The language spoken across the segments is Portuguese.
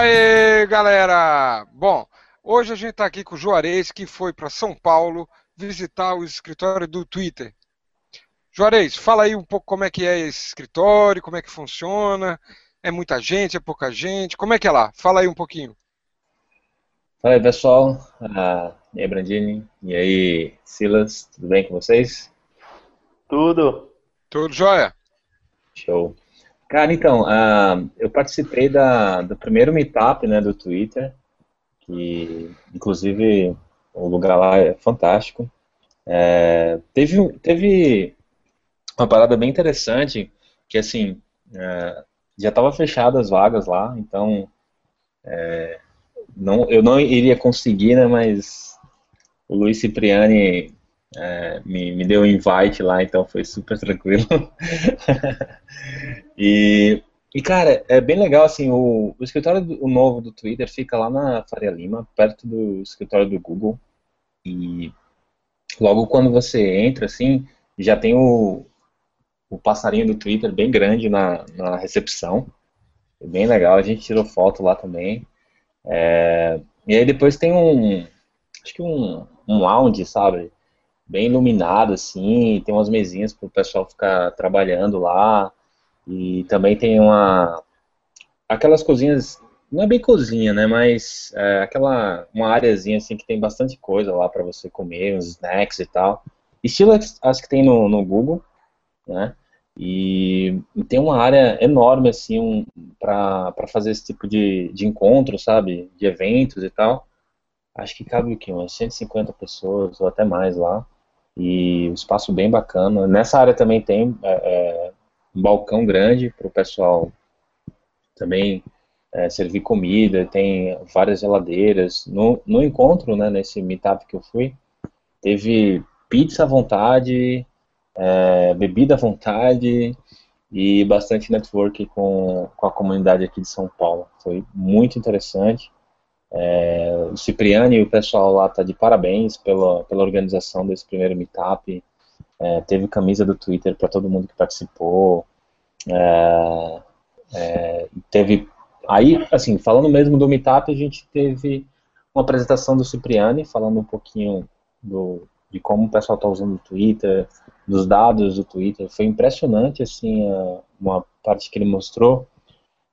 Aê, galera! Bom, hoje a gente está aqui com o Juarez, que foi para São Paulo visitar o escritório do Twitter. Juarez, fala aí um pouco como é que é esse escritório, como é que funciona, é muita gente, é pouca gente, como é que é lá? Fala aí um pouquinho. Fala aí, pessoal. Ah, e aí, Brandini? E aí, Silas? Tudo bem com vocês? Tudo. Tudo jóia. Show. Cara, então, uh, eu participei da, do primeiro meetup né, do Twitter, que inclusive o lugar lá é fantástico. É, teve, teve uma parada bem interessante, que assim, é, já estava fechada as vagas lá, então é, não, eu não iria conseguir, né, mas o Luiz Cipriani é, me, me deu um invite lá, então foi super tranquilo. e, e, cara, é bem legal, assim, o, o escritório do, o novo do Twitter fica lá na Faria Lima, perto do escritório do Google. E logo quando você entra, assim, já tem o, o passarinho do Twitter bem grande na, na recepção. É bem legal, a gente tirou foto lá também. É, e aí depois tem um, acho que um, um lounge, sabe? Bem iluminado, assim, tem umas mesinhas para o pessoal ficar trabalhando lá, e também tem uma, aquelas cozinhas, não é bem cozinha, né, mas é aquela, uma áreazinha, assim, que tem bastante coisa lá para você comer, uns snacks e tal, estilo as que tem no, no Google, né, e, e, tem uma área enorme, assim, um, para fazer esse tipo de, de encontro, sabe, de eventos e tal, acho que cabe o quê? Umas 150 pessoas ou até mais lá e um espaço bem bacana. Nessa área também tem é, é um balcão grande para o pessoal também é, servir comida, tem várias geladeiras. No, no encontro, né, nesse meetup que eu fui, teve pizza à vontade, é, bebida à vontade e bastante network com, com a comunidade aqui de São Paulo. Foi muito interessante. É, o Cipriani e o pessoal lá tá de parabéns pela, pela organização desse primeiro meetup. É, teve camisa do Twitter para todo mundo que participou. É, é, teve aí, assim, falando mesmo do meetup, a gente teve uma apresentação do Cipriani falando um pouquinho do, de como o pessoal está usando o Twitter, dos dados do Twitter. Foi impressionante, assim, uma parte que ele mostrou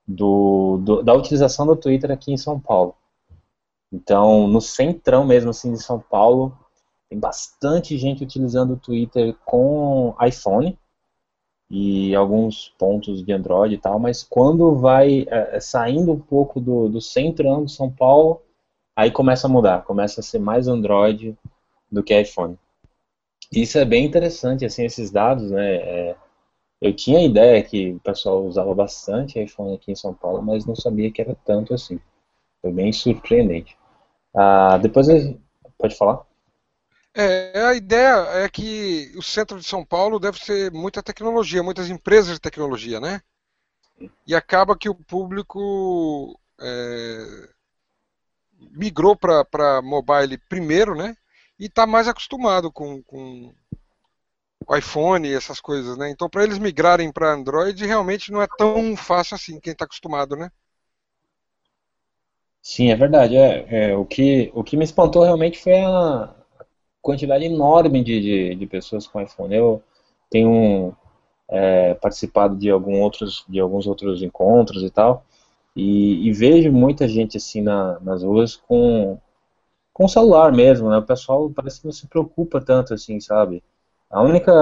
do, do, da utilização do Twitter aqui em São Paulo. Então, no centrão mesmo assim de São Paulo, tem bastante gente utilizando o Twitter com iPhone e alguns pontos de Android e tal, mas quando vai é, é, saindo um pouco do, do centrão de São Paulo, aí começa a mudar, começa a ser mais Android do que iPhone. Isso é bem interessante, assim, esses dados, né? É, eu tinha a ideia que o pessoal usava bastante iPhone aqui em São Paulo, mas não sabia que era tanto assim. Foi bem surpreendente. Ah, depois, pode falar? É, a ideia é que o centro de São Paulo deve ser muita tecnologia, muitas empresas de tecnologia, né? E acaba que o público é, migrou para mobile primeiro, né? E está mais acostumado com, com o iPhone e essas coisas, né? Então, para eles migrarem para Android, realmente não é tão fácil assim, quem está acostumado, né? Sim, é verdade. É, é, o, que, o que me espantou realmente foi a quantidade enorme de, de, de pessoas com iPhone. Eu tenho é, participado de, algum outros, de alguns outros encontros e tal, e, e vejo muita gente assim na, nas ruas com, com celular mesmo, né? O pessoal parece que não se preocupa tanto assim, sabe? A única,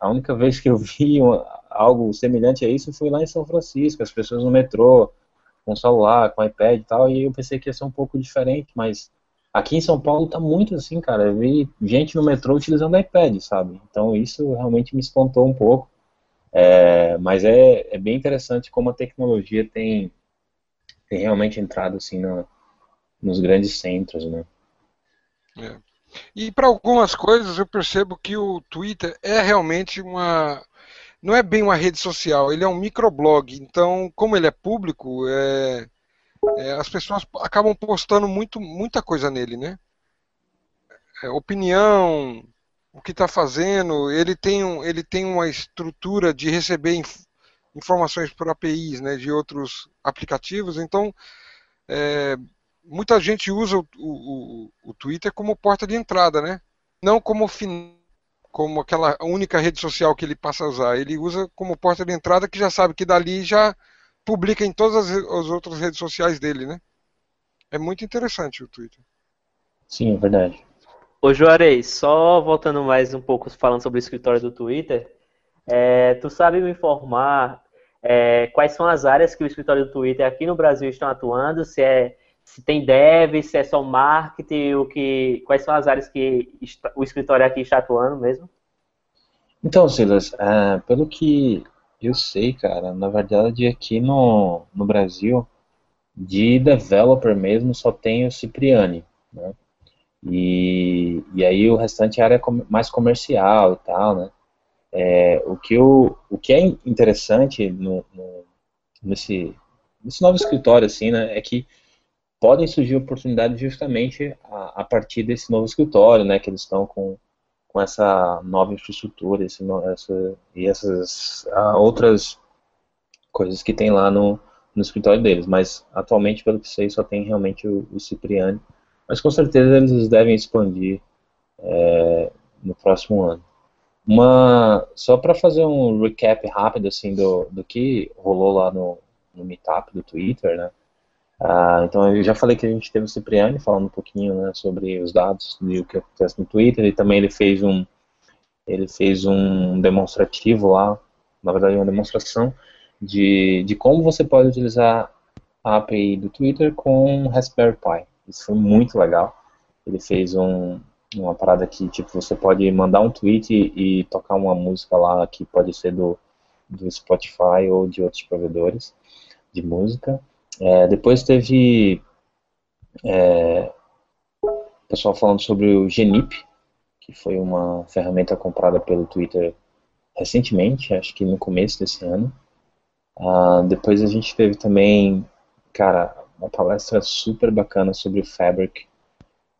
a única vez que eu vi algo semelhante a isso foi lá em São Francisco, as pessoas no metrô com celular, com iPad e tal, e eu pensei que ia ser um pouco diferente, mas aqui em São Paulo tá muito assim, cara. Eu vi gente no metrô utilizando iPad, sabe? Então isso realmente me espantou um pouco. É, mas é, é bem interessante como a tecnologia tem, tem realmente entrado assim nos grandes centros, né? É. E para algumas coisas eu percebo que o Twitter é realmente uma não é bem uma rede social, ele é um microblog. Então, como ele é público, é, é, as pessoas acabam postando muito, muita coisa nele, né? É, opinião, o que está fazendo, ele tem, um, ele tem uma estrutura de receber inf, informações por APIs, né, de outros aplicativos. Então, é, muita gente usa o, o, o, Twitter como porta de entrada, né? Não como fin, como aquela única rede social que ele passa a usar. Ele usa como porta de entrada que já sabe que dali já publica em todas as, as outras redes sociais dele, né? É muito interessante o Twitter. Sim, é verdade. Ô Juarez, só voltando mais um pouco falando sobre o escritório do Twitter, é, tu sabe me informar é, quais são as áreas que o escritório do Twitter aqui no Brasil estão atuando? Se, é, se tem dev, se é só marketing, o que, quais são as áreas que o escritório aqui está atuando mesmo? Então, Silas, é, pelo que eu sei, cara, na verdade aqui no, no Brasil, de developer mesmo, só tem o Cipriani, né? E, e aí o restante é área mais comercial e tal, né? É, o, que eu, o que é interessante no, no, nesse, nesse novo escritório, assim, né, é que podem surgir oportunidades justamente a, a partir desse novo escritório, né, que eles estão com, com essa nova infraestrutura esse, essa, e essas outras coisas que tem lá no, no escritório deles. Mas atualmente, pelo que sei, só tem realmente o, o Cipriani. Mas com certeza eles devem expandir é, no próximo ano. Uma, só para fazer um recap rápido assim do, do que rolou lá no, no Meetup do Twitter, né? Ah, então eu já falei que a gente teve o Cipriani falando um pouquinho né, sobre os dados e o que acontece no Twitter e também ele fez um ele fez um demonstrativo lá, na verdade uma demonstração de, de como você pode utilizar a API do Twitter com Raspberry Pi. Isso foi muito legal. Ele fez um, uma parada que tipo você pode mandar um tweet e, e tocar uma música lá que pode ser do, do Spotify ou de outros provedores de música. É, depois teve é, pessoal falando sobre o Genip, que foi uma ferramenta comprada pelo Twitter recentemente, acho que no começo desse ano. Ah, depois a gente teve também, cara, uma palestra super bacana sobre o Fabric,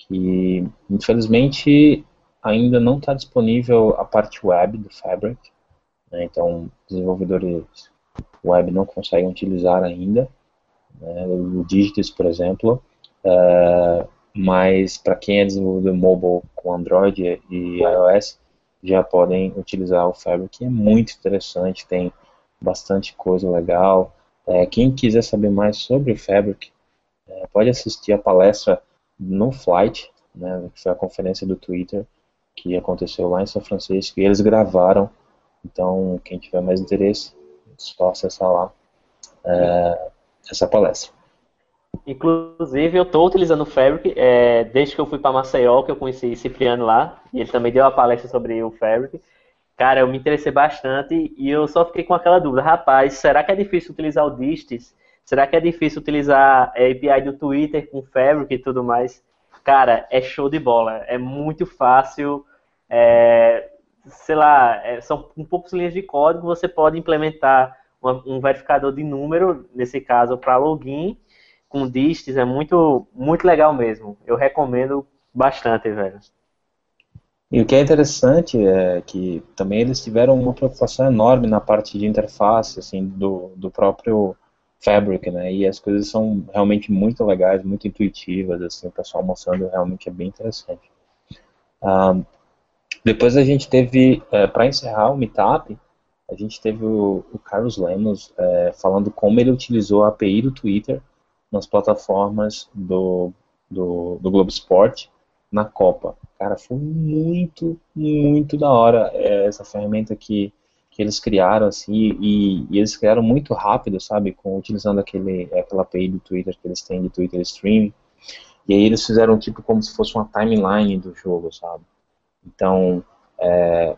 que infelizmente ainda não está disponível a parte web do Fabric, né, então desenvolvedores web não conseguem utilizar ainda, né, o Digits, por exemplo, uh, mas para quem é desenvolvedor mobile com Android e iOS, já podem utilizar o Fabric, é muito interessante, tem bastante coisa legal. É, quem quiser saber mais sobre o Fabric, é, pode assistir a palestra no Flight, né, que foi a conferência do Twitter, que aconteceu lá em São Francisco, e eles gravaram. Então, quem tiver mais interesse, é só acessar lá é, essa palestra. Inclusive, eu estou utilizando o Fabric é, desde que eu fui para Maceió, que eu conheci Cipriano lá, e ele também deu uma palestra sobre o Fabric. Cara, eu me interessei bastante e eu só fiquei com aquela dúvida, rapaz, será que é difícil utilizar o Distis? Será que é difícil utilizar a API do Twitter com Fabric e tudo mais? Cara, é show de bola. É muito fácil. É, sei lá, é, são poucos linhas de código. Você pode implementar um verificador de número, nesse caso, para login com distes. É muito, muito legal mesmo. Eu recomendo bastante, velho. E o que é interessante é que também eles tiveram uma preocupação enorme na parte de interface, assim, do, do próprio Fabric, né? E as coisas são realmente muito legais, muito intuitivas, assim, o pessoal mostrando realmente é bem interessante. Um, depois a gente teve, é, para encerrar o Meetup, a gente teve o, o Carlos Lemos é, falando como ele utilizou a API do Twitter nas plataformas do, do, do Globo Esporte na Copa. Cara, foi muito, muito da hora é, essa ferramenta que que eles criaram assim e, e, eles criaram muito rápido, sabe, com utilizando aquele aquela API do Twitter que eles têm de Twitter Streaming. E aí eles fizeram tipo como se fosse uma timeline do jogo, sabe? Então é,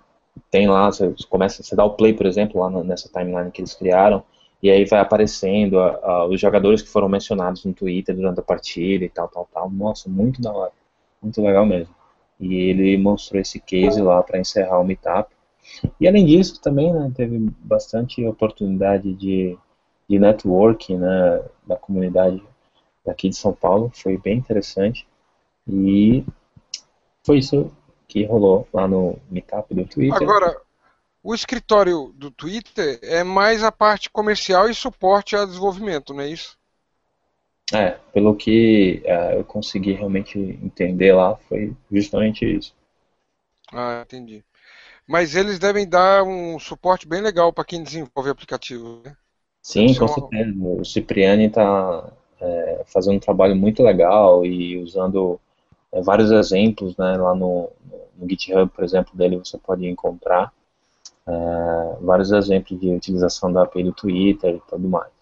tem lá, você começa, você dá o play, por exemplo, lá nessa timeline que eles criaram, e aí vai aparecendo a, a, os jogadores que foram mencionados no Twitter durante a partida e tal, tal, tal. Nossa, muito da hora, muito legal mesmo. E ele mostrou esse case lá para encerrar o meetup. E além disso, também né, teve bastante oportunidade de, de networking né, da comunidade daqui de São Paulo, foi bem interessante. E foi isso que rolou lá no Meetup do Twitter. Agora, o escritório do Twitter é mais a parte comercial e suporte a desenvolvimento, não é isso? É, pelo que é, eu consegui realmente entender lá, foi justamente isso. Ah, entendi. Mas eles devem dar um suporte bem legal para quem desenvolve aplicativo, né? Sim, com certeza. O Cipriani está é, fazendo um trabalho muito legal e usando é, vários exemplos, né? Lá no, no, GitHub, por exemplo, dele você pode encontrar é, vários exemplos de utilização da API do Twitter e tudo mais.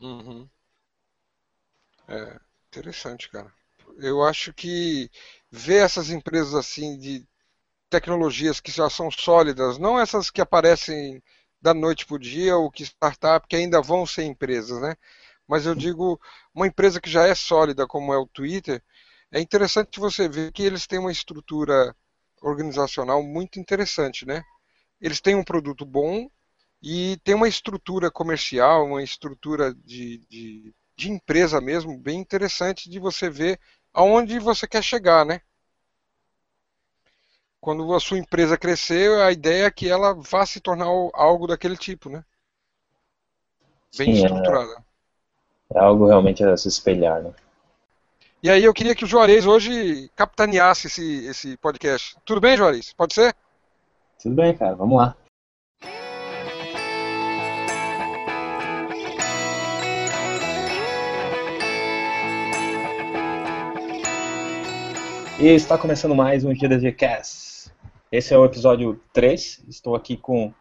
Uhum. É, interessante, cara. Eu acho que ver essas empresas assim de tecnologias que já são sólidas, não essas que aparecem da noite para o dia ou que startup que ainda vão ser empresas, né? Mas eu digo uma empresa que já é sólida como é o Twitter, é interessante você ver que eles têm uma estrutura organizacional muito interessante, né? Eles têm um produto bom e tem uma estrutura comercial, uma estrutura de, de de empresa mesmo, bem interessante de você ver aonde você quer chegar, né? Quando a sua empresa crescer, a ideia é que ela vá se tornar algo daquele tipo, né? Bem Sim, é. estruturada. É, é algo realmente a se espelhar, né? E aí eu queria que o Juarez hoje capitaneasse esse, esse podcast. Tudo bem, Juarez? Pode ser? Tudo bem, cara. Vamos lá. E está começando mais um GDG Cast. Esse é o episódio 3. Estou aqui com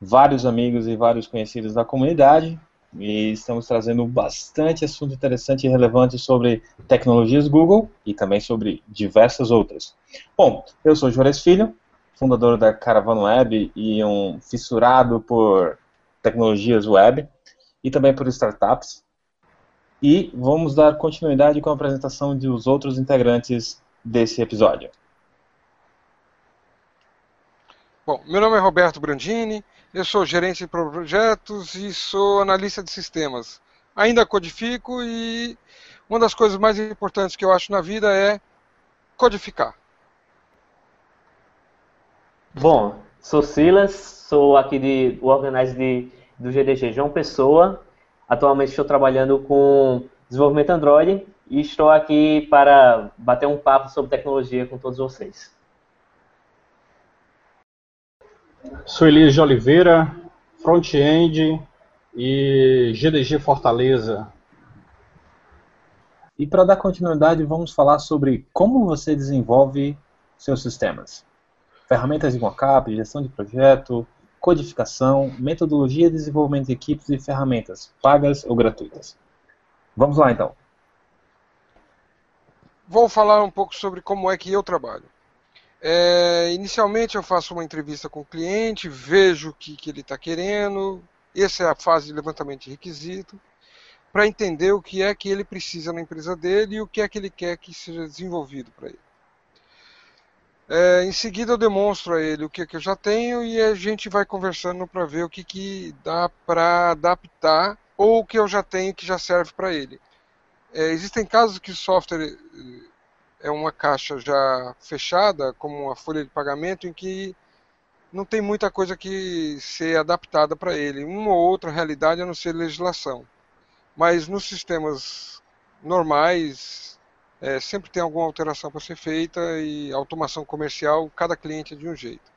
vários amigos e vários conhecidos da comunidade e estamos trazendo bastante assunto interessante e relevante sobre tecnologias Google e também sobre diversas outras. Bom, eu sou Juarez Filho, fundador da Caravan Web e um fissurado por tecnologias web e também por startups. E vamos dar continuidade com a apresentação dos outros integrantes desse episódio. Bom, meu nome é Roberto Brandini, eu sou gerente de projetos e sou analista de sistemas. Ainda codifico e uma das coisas mais importantes que eu acho na vida é codificar. Bom, sou Silas, sou aqui de, o organizer de, do GDG João Pessoa. Atualmente estou trabalhando com desenvolvimento Android e estou aqui para bater um papo sobre tecnologia com todos vocês. Sou Elias de Oliveira, front-end e GDG Fortaleza. E para dar continuidade, vamos falar sobre como você desenvolve seus sistemas. Ferramentas de mockup, gestão de projeto, codificação, metodologia de desenvolvimento de equipes e ferramentas, pagas ou gratuitas. Vamos lá então vou falar um pouco sobre como é que eu trabalho. É, inicialmente eu faço uma entrevista com o cliente, vejo o que, que ele está querendo, essa é a fase de levantamento de requisito, para entender o que é que ele precisa na empresa dele e o que é que ele quer que seja desenvolvido para ele. É, em seguida eu demonstro a ele o que, é que eu já tenho e a gente vai conversando para ver o que, que dá para adaptar ou o que eu já tenho que já serve para ele. É, existem casos que o software eh, é uma caixa já fechada, como uma folha de pagamento, em que não tem muita coisa que ser adaptada para ele. Uma ou outra realidade a não ser legislação. Mas nos sistemas normais, é, sempre tem alguma alteração para ser feita e automação comercial, cada cliente é de um jeito.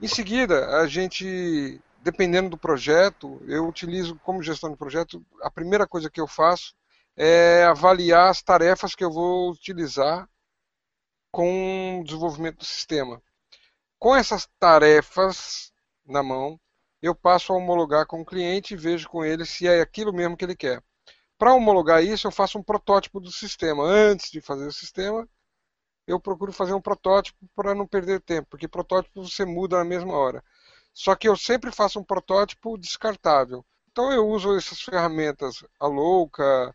Em seguida, a gente, dependendo do projeto, eu utilizo como gestão de projeto, a primeira coisa que eu faço é avaliar as tarefas que eu vou utilizar com o desenvolvimento do sistema. Com essas tarefas na mão, eu passo a homologar com o cliente e vejo com ele se é aquilo mesmo que ele quer. Para homologar isso, eu faço um protótipo do sistema. Antes de fazer o sistema, eu procuro fazer um protótipo para não perder tempo, porque protótipo você muda na mesma hora. Só que eu sempre faço um protótipo descartável. Então eu uso essas ferramentas, a Louca,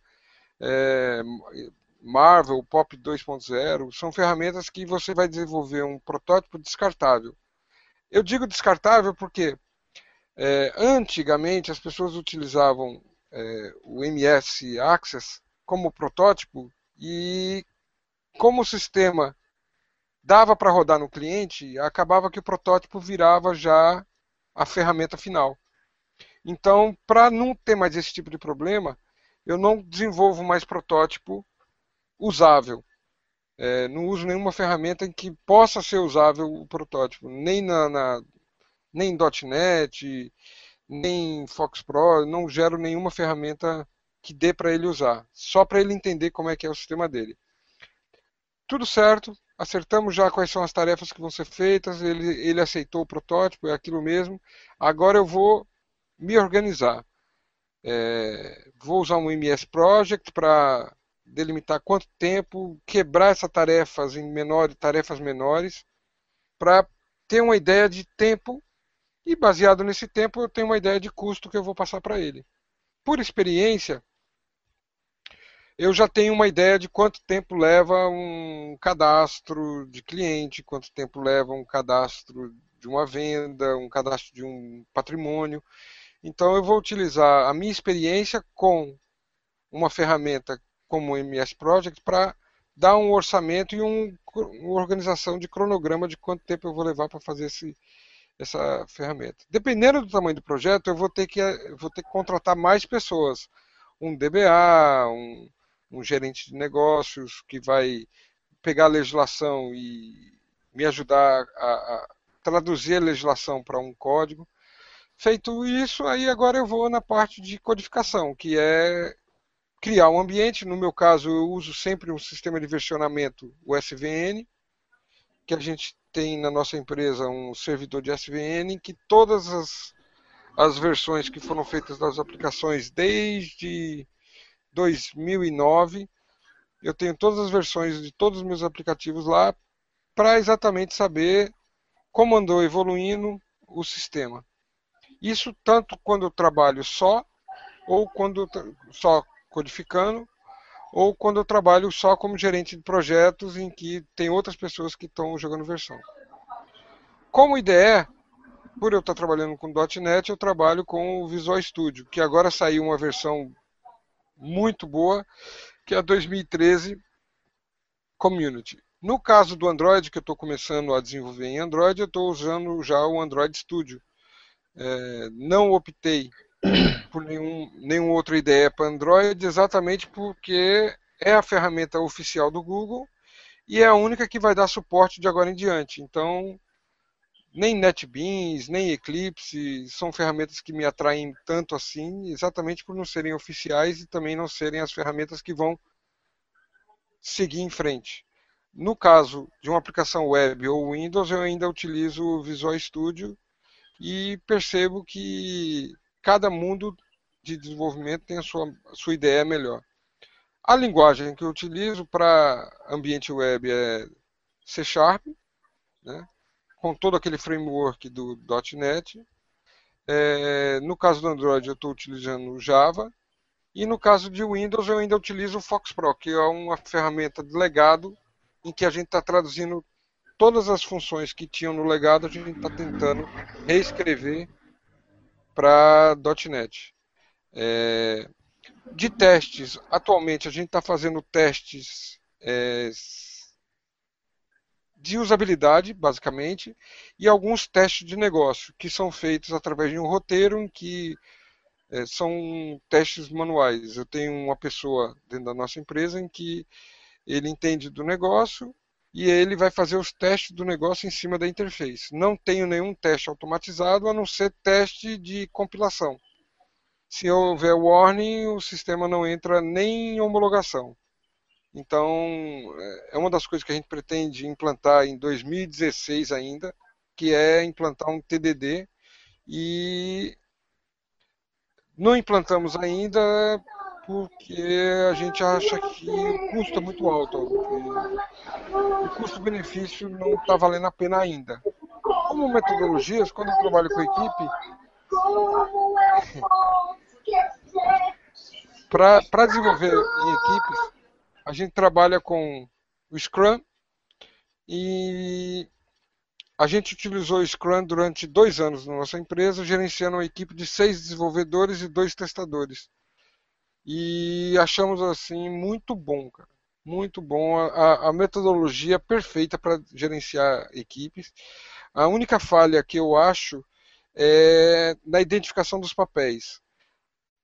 é, Marvel, Pop 2.0, são ferramentas que você vai desenvolver um protótipo descartável. Eu digo descartável porque é, antigamente as pessoas utilizavam é, o MS Access como protótipo e como o sistema dava para rodar no cliente, acabava que o protótipo virava já a ferramenta final. Então, para não ter mais esse tipo de problema, eu não desenvolvo mais protótipo usável. É, não uso nenhuma ferramenta em que possa ser usável o protótipo, nem na, na nem .NET, nem Fox Pro, não gero nenhuma ferramenta que dê para ele usar, só para ele entender como é que é o sistema dele. Tudo certo, acertamos já quais são as tarefas que vão ser feitas, ele, ele aceitou o protótipo, é aquilo mesmo. Agora eu vou me organizar. É, vou usar um MS Project para delimitar quanto tempo, quebrar essas tarefas em tarefas menores, para ter uma ideia de tempo e baseado nesse tempo eu tenho uma ideia de custo que eu vou passar para ele. Por experiência, eu já tenho uma ideia de quanto tempo leva um cadastro de cliente, quanto tempo leva um cadastro de uma venda, um cadastro de um patrimônio. Então eu vou utilizar a minha experiência com uma ferramenta como o MS Project para dar um orçamento e um, uma organização de cronograma de quanto tempo eu vou levar para fazer esse, essa ferramenta. Dependendo do tamanho do projeto, eu vou ter que, vou ter que contratar mais pessoas. Um DBA, um, um gerente de negócios que vai pegar a legislação e me ajudar a, a traduzir a legislação para um código. Feito isso, aí agora eu vou na parte de codificação, que é criar um ambiente. No meu caso, eu uso sempre um sistema de versionamento, o SVN, que a gente tem na nossa empresa um servidor de SVN, que todas as, as versões que foram feitas das aplicações desde 2009, eu tenho todas as versões de todos os meus aplicativos lá para exatamente saber como andou evoluindo o sistema. Isso tanto quando eu trabalho só, ou quando só codificando, ou quando eu trabalho só como gerente de projetos em que tem outras pessoas que estão jogando versão. Como IDE, por eu estar trabalhando com .NET, eu trabalho com o Visual Studio, que agora saiu uma versão muito boa, que é a 2013 Community. No caso do Android, que eu estou começando a desenvolver em Android, eu estou usando já o Android Studio é, não optei por nenhum, nenhuma outra ideia para Android, exatamente porque é a ferramenta oficial do Google e é a única que vai dar suporte de agora em diante. Então, nem NetBeans, nem Eclipse são ferramentas que me atraem tanto assim, exatamente por não serem oficiais e também não serem as ferramentas que vão seguir em frente. No caso de uma aplicação web ou Windows, eu ainda utilizo o Visual Studio e percebo que cada mundo de desenvolvimento tem a sua, a sua ideia melhor. A linguagem que eu utilizo para ambiente web é C Sharp, né, com todo aquele framework do .NET. É, no caso do Android eu estou utilizando Java. E no caso de Windows eu ainda utilizo o Fox Pro, que é uma ferramenta de legado em que a gente está traduzindo todas as funções que tinham no legado a gente está tentando reescrever para .NET. É, de testes, atualmente a gente está fazendo testes é, de usabilidade, basicamente, e alguns testes de negócio, que são feitos através de um roteiro em que é, são testes manuais. Eu tenho uma pessoa dentro da nossa empresa em que ele entende do negócio e ele vai fazer os testes do negócio em cima da interface. Não tenho nenhum teste automatizado a não ser teste de compilação. Se houver warning, o sistema não entra nem em homologação. Então, é uma das coisas que a gente pretende implantar em 2016 ainda, que é implantar um TDD e não implantamos ainda porque a gente acha que o custo é muito alto. O custo-benefício não está valendo a pena ainda. Como metodologias, quando eu trabalho com a equipe, para desenvolver em equipes, a gente trabalha com o Scrum e a gente utilizou o Scrum durante dois anos na nossa empresa, gerenciando uma equipe de seis desenvolvedores e dois testadores. E achamos assim muito bom, cara. Muito bom. A, a metodologia perfeita para gerenciar equipes. A única falha que eu acho é na identificação dos papéis.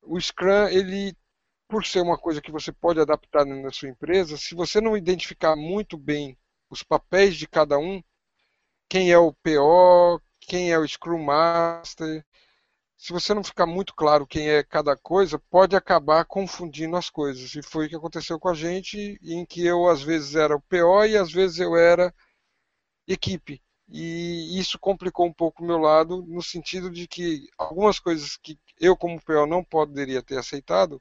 O Scrum ele por ser uma coisa que você pode adaptar na sua empresa, se você não identificar muito bem os papéis de cada um, quem é o PO, quem é o Scrum Master, se você não ficar muito claro quem é cada coisa, pode acabar confundindo as coisas. E foi o que aconteceu com a gente, em que eu às vezes era o PO e às vezes eu era equipe. E isso complicou um pouco o meu lado, no sentido de que algumas coisas que eu, como PO, não poderia ter aceitado,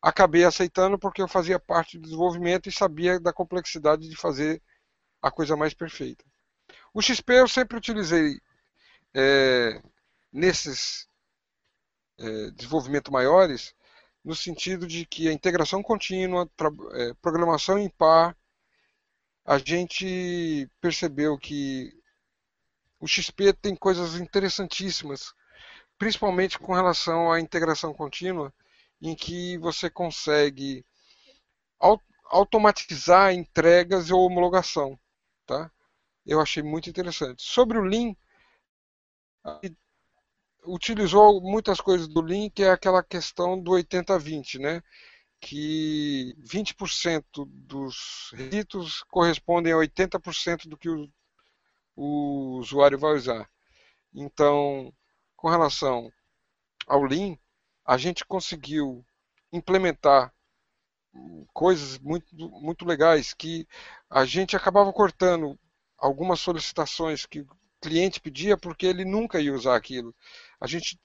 acabei aceitando porque eu fazia parte do desenvolvimento e sabia da complexidade de fazer a coisa mais perfeita. O XP eu sempre utilizei é, nesses é, desenvolvimento maiores, no sentido de que a integração contínua, é, programação em par, a gente percebeu que o XP tem coisas interessantíssimas, principalmente com relação à integração contínua, em que você consegue automatizar entregas ou homologação. Tá? Eu achei muito interessante. Sobre o Lean, utilizou muitas coisas do Lean, que é aquela questão do 80-20, né? que 20% dos ritos correspondem a 80% do que o, o usuário vai usar. Então, com relação ao Lean, a gente conseguiu implementar coisas muito, muito legais que a gente acabava cortando algumas solicitações que o cliente pedia porque ele nunca ia usar aquilo. A gente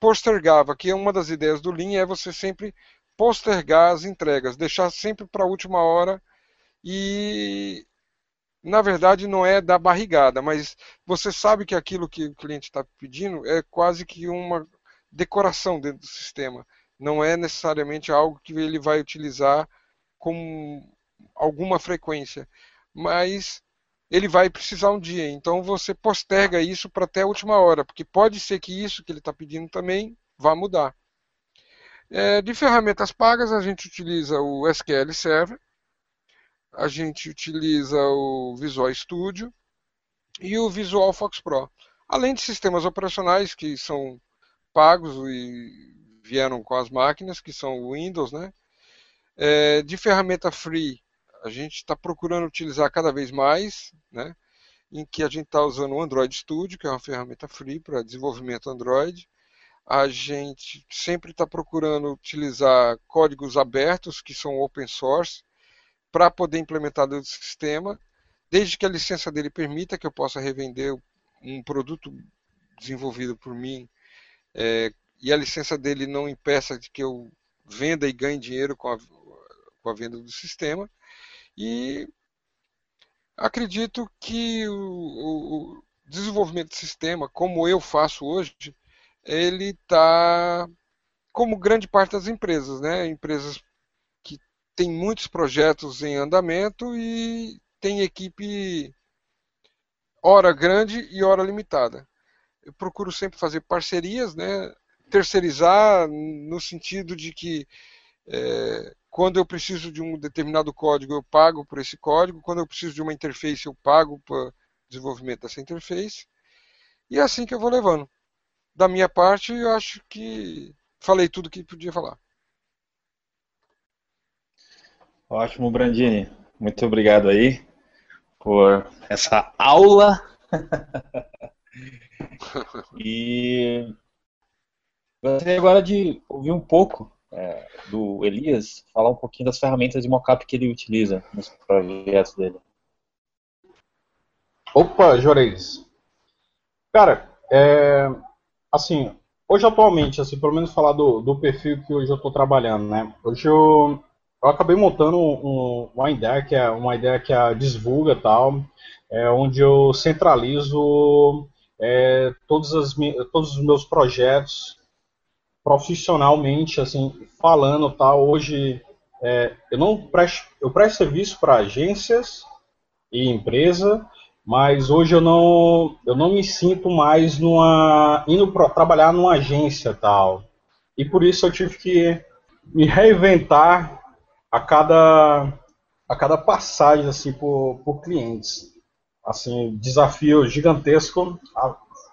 postergava, que uma das ideias do Lean é você sempre postergar as entregas, deixar sempre para a última hora e na verdade não é da barrigada, mas você sabe que aquilo que o cliente está pedindo é quase que uma decoração dentro do sistema. Não é necessariamente algo que ele vai utilizar com alguma frequência, mas ele vai precisar um dia. Então você posterga isso para até a última hora, porque pode ser que isso que ele está pedindo também vá mudar. É, de ferramentas pagas, a gente utiliza o SQL Server, a gente utiliza o Visual Studio e o Visual Fox Pro. Além de sistemas operacionais que são pagos e vieram com as máquinas, que são o Windows, né? É, de ferramenta free, a gente está procurando utilizar cada vez mais, né? Em que a gente está usando o Android Studio, que é uma ferramenta free para desenvolvimento Android. A gente sempre está procurando utilizar códigos abertos, que são open source, para poder implementar no sistema, desde que a licença dele permita que eu possa revender um produto desenvolvido por mim é, e a licença dele não impeça de que eu venda e ganhe dinheiro com a, com a venda do sistema. E acredito que o, o desenvolvimento de sistema, como eu faço hoje, ele está como grande parte das empresas, né? Empresas que têm muitos projetos em andamento e tem equipe hora grande e hora limitada eu procuro sempre fazer parcerias, né? terceirizar no sentido de que é, quando eu preciso de um determinado código, eu pago por esse código, quando eu preciso de uma interface, eu pago para desenvolvimento dessa interface, e é assim que eu vou levando. Da minha parte, eu acho que falei tudo que podia falar. Ótimo, Brandini. Muito obrigado aí por essa aula. e gostaria agora de ouvir um pouco é, do Elias falar um pouquinho das ferramentas de mockup que ele utiliza nos projetos dele. Opa, Juarez. Cara, é, assim, hoje atualmente, assim, pelo menos falar do, do perfil que hoje eu estou trabalhando, né? Hoje eu, eu acabei montando um, uma ideia que é uma ideia que é a Desvulga tal, é, onde eu centralizo é, todos, as, todos os meus projetos profissionalmente, assim, falando, tá? Hoje é, eu não presto, eu presto serviço para agências e empresa, mas hoje eu não, eu não me sinto mais numa indo pra, trabalhar numa agência tal. E por isso eu tive que me reinventar a cada a cada passagem assim por, por clientes assim, desafio gigantesco.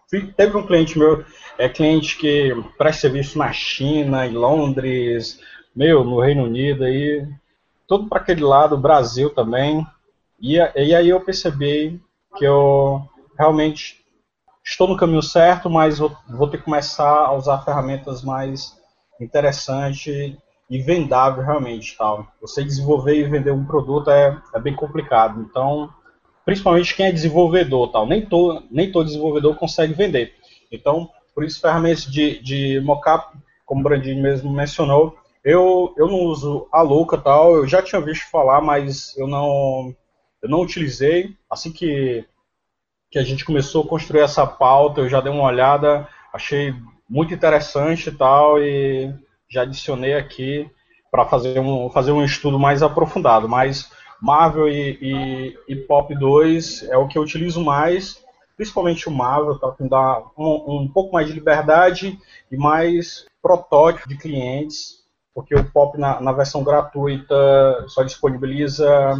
Teve um cliente meu, é cliente que presta serviço na China, em Londres, meu, no Reino Unido aí, todo para aquele lado, Brasil também. E, e aí eu percebi que eu realmente estou no caminho certo, mas vou, vou ter que começar a usar ferramentas mais interessantes e vendável realmente, tal. Você desenvolver e vender um produto é, é bem complicado. Então, principalmente quem é desenvolvedor, tal. Nem todo, nem todo desenvolvedor consegue vender. Então, por isso ferramentas de, de mockup, como o Brandinho mesmo mencionou, eu, eu não uso a louca tal. Eu já tinha visto falar, mas eu não eu não utilizei. Assim que que a gente começou a construir essa pauta, eu já dei uma olhada, achei muito interessante e tal e já adicionei aqui para fazer um, fazer um estudo mais aprofundado. Mas Marvel e, e, e, Pop 2 é o que eu utilizo mais, principalmente o Marvel, tá, que me dá um, um pouco mais de liberdade e mais protótipo de clientes, porque o Pop na, na versão gratuita só disponibiliza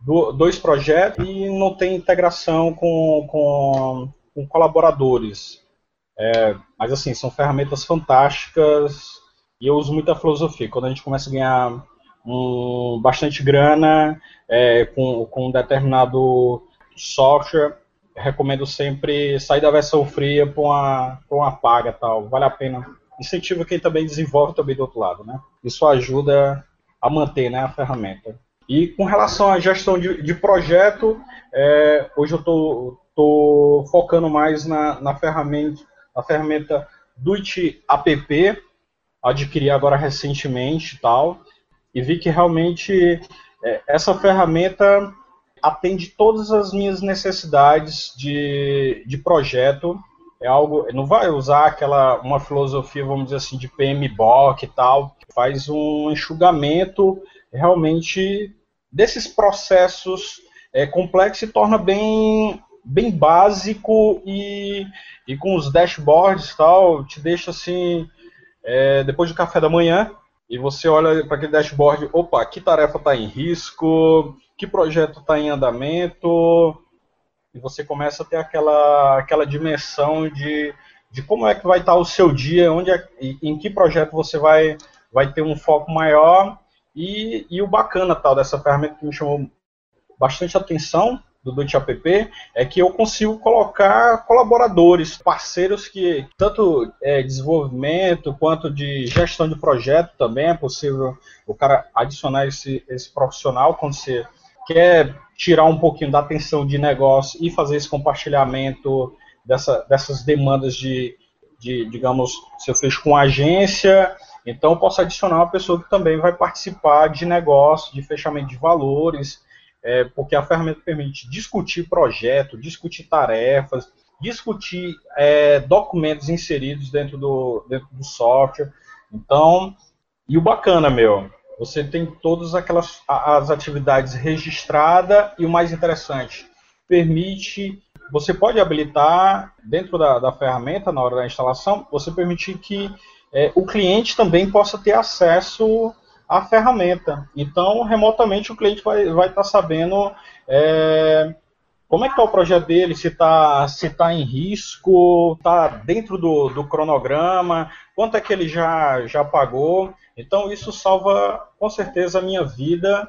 do, dois projetos e não tem integração com, com, com colaboradores. É, mas assim, são ferramentas fantásticas e eu uso muita filosofia. Quando a gente começa a ganhar um, bastante grana é, com, com um determinado software, recomendo sempre sair da versão fria para uma, uma paga tal. Vale a pena. Incentiva quem também desenvolve também do outro lado, né? Isso ajuda a manter né, a ferramenta. E com relação à gestão de, de projeto, é, hoje eu estou focando mais na, na ferramenta, na ferramenta do App, adquiri agora recentemente tal, e vi que realmente é, essa ferramenta atende todas as minhas necessidades de, de projeto. É algo, não vai usar aquela uma filosofia, vamos dizer assim, de PMBOK e tal. Faz um enxugamento realmente desses processos é, complexos e torna bem bem básico e, e com os dashboards e tal, te deixa assim é, depois do café da manhã, e você olha para aquele dashboard, opa, que tarefa está em risco, que projeto está em andamento, e você começa a ter aquela, aquela dimensão de, de como é que vai estar tá o seu dia, onde é, em que projeto você vai, vai ter um foco maior, e, e o bacana tal dessa ferramenta que me chamou bastante atenção do Dutch App é que eu consigo colocar colaboradores, parceiros que tanto é, desenvolvimento quanto de gestão de projeto também é possível o cara adicionar esse, esse profissional quando você quer tirar um pouquinho da atenção de negócio e fazer esse compartilhamento dessa, dessas demandas de, de, digamos, se eu fecho com agência, então eu posso adicionar uma pessoa que também vai participar de negócio, de fechamento de valores, é, porque a ferramenta permite discutir projeto, discutir tarefas, discutir é, documentos inseridos dentro do, dentro do software. Então, e o bacana, meu, você tem todas aquelas as atividades registradas e o mais interessante, permite, você pode habilitar dentro da, da ferramenta, na hora da instalação, você permitir que é, o cliente também possa ter acesso a ferramenta. Então, remotamente, o cliente vai estar vai tá sabendo é, como é que está o projeto dele, se está se tá em risco, está dentro do, do cronograma, quanto é que ele já, já pagou. Então, isso salva, com certeza, a minha vida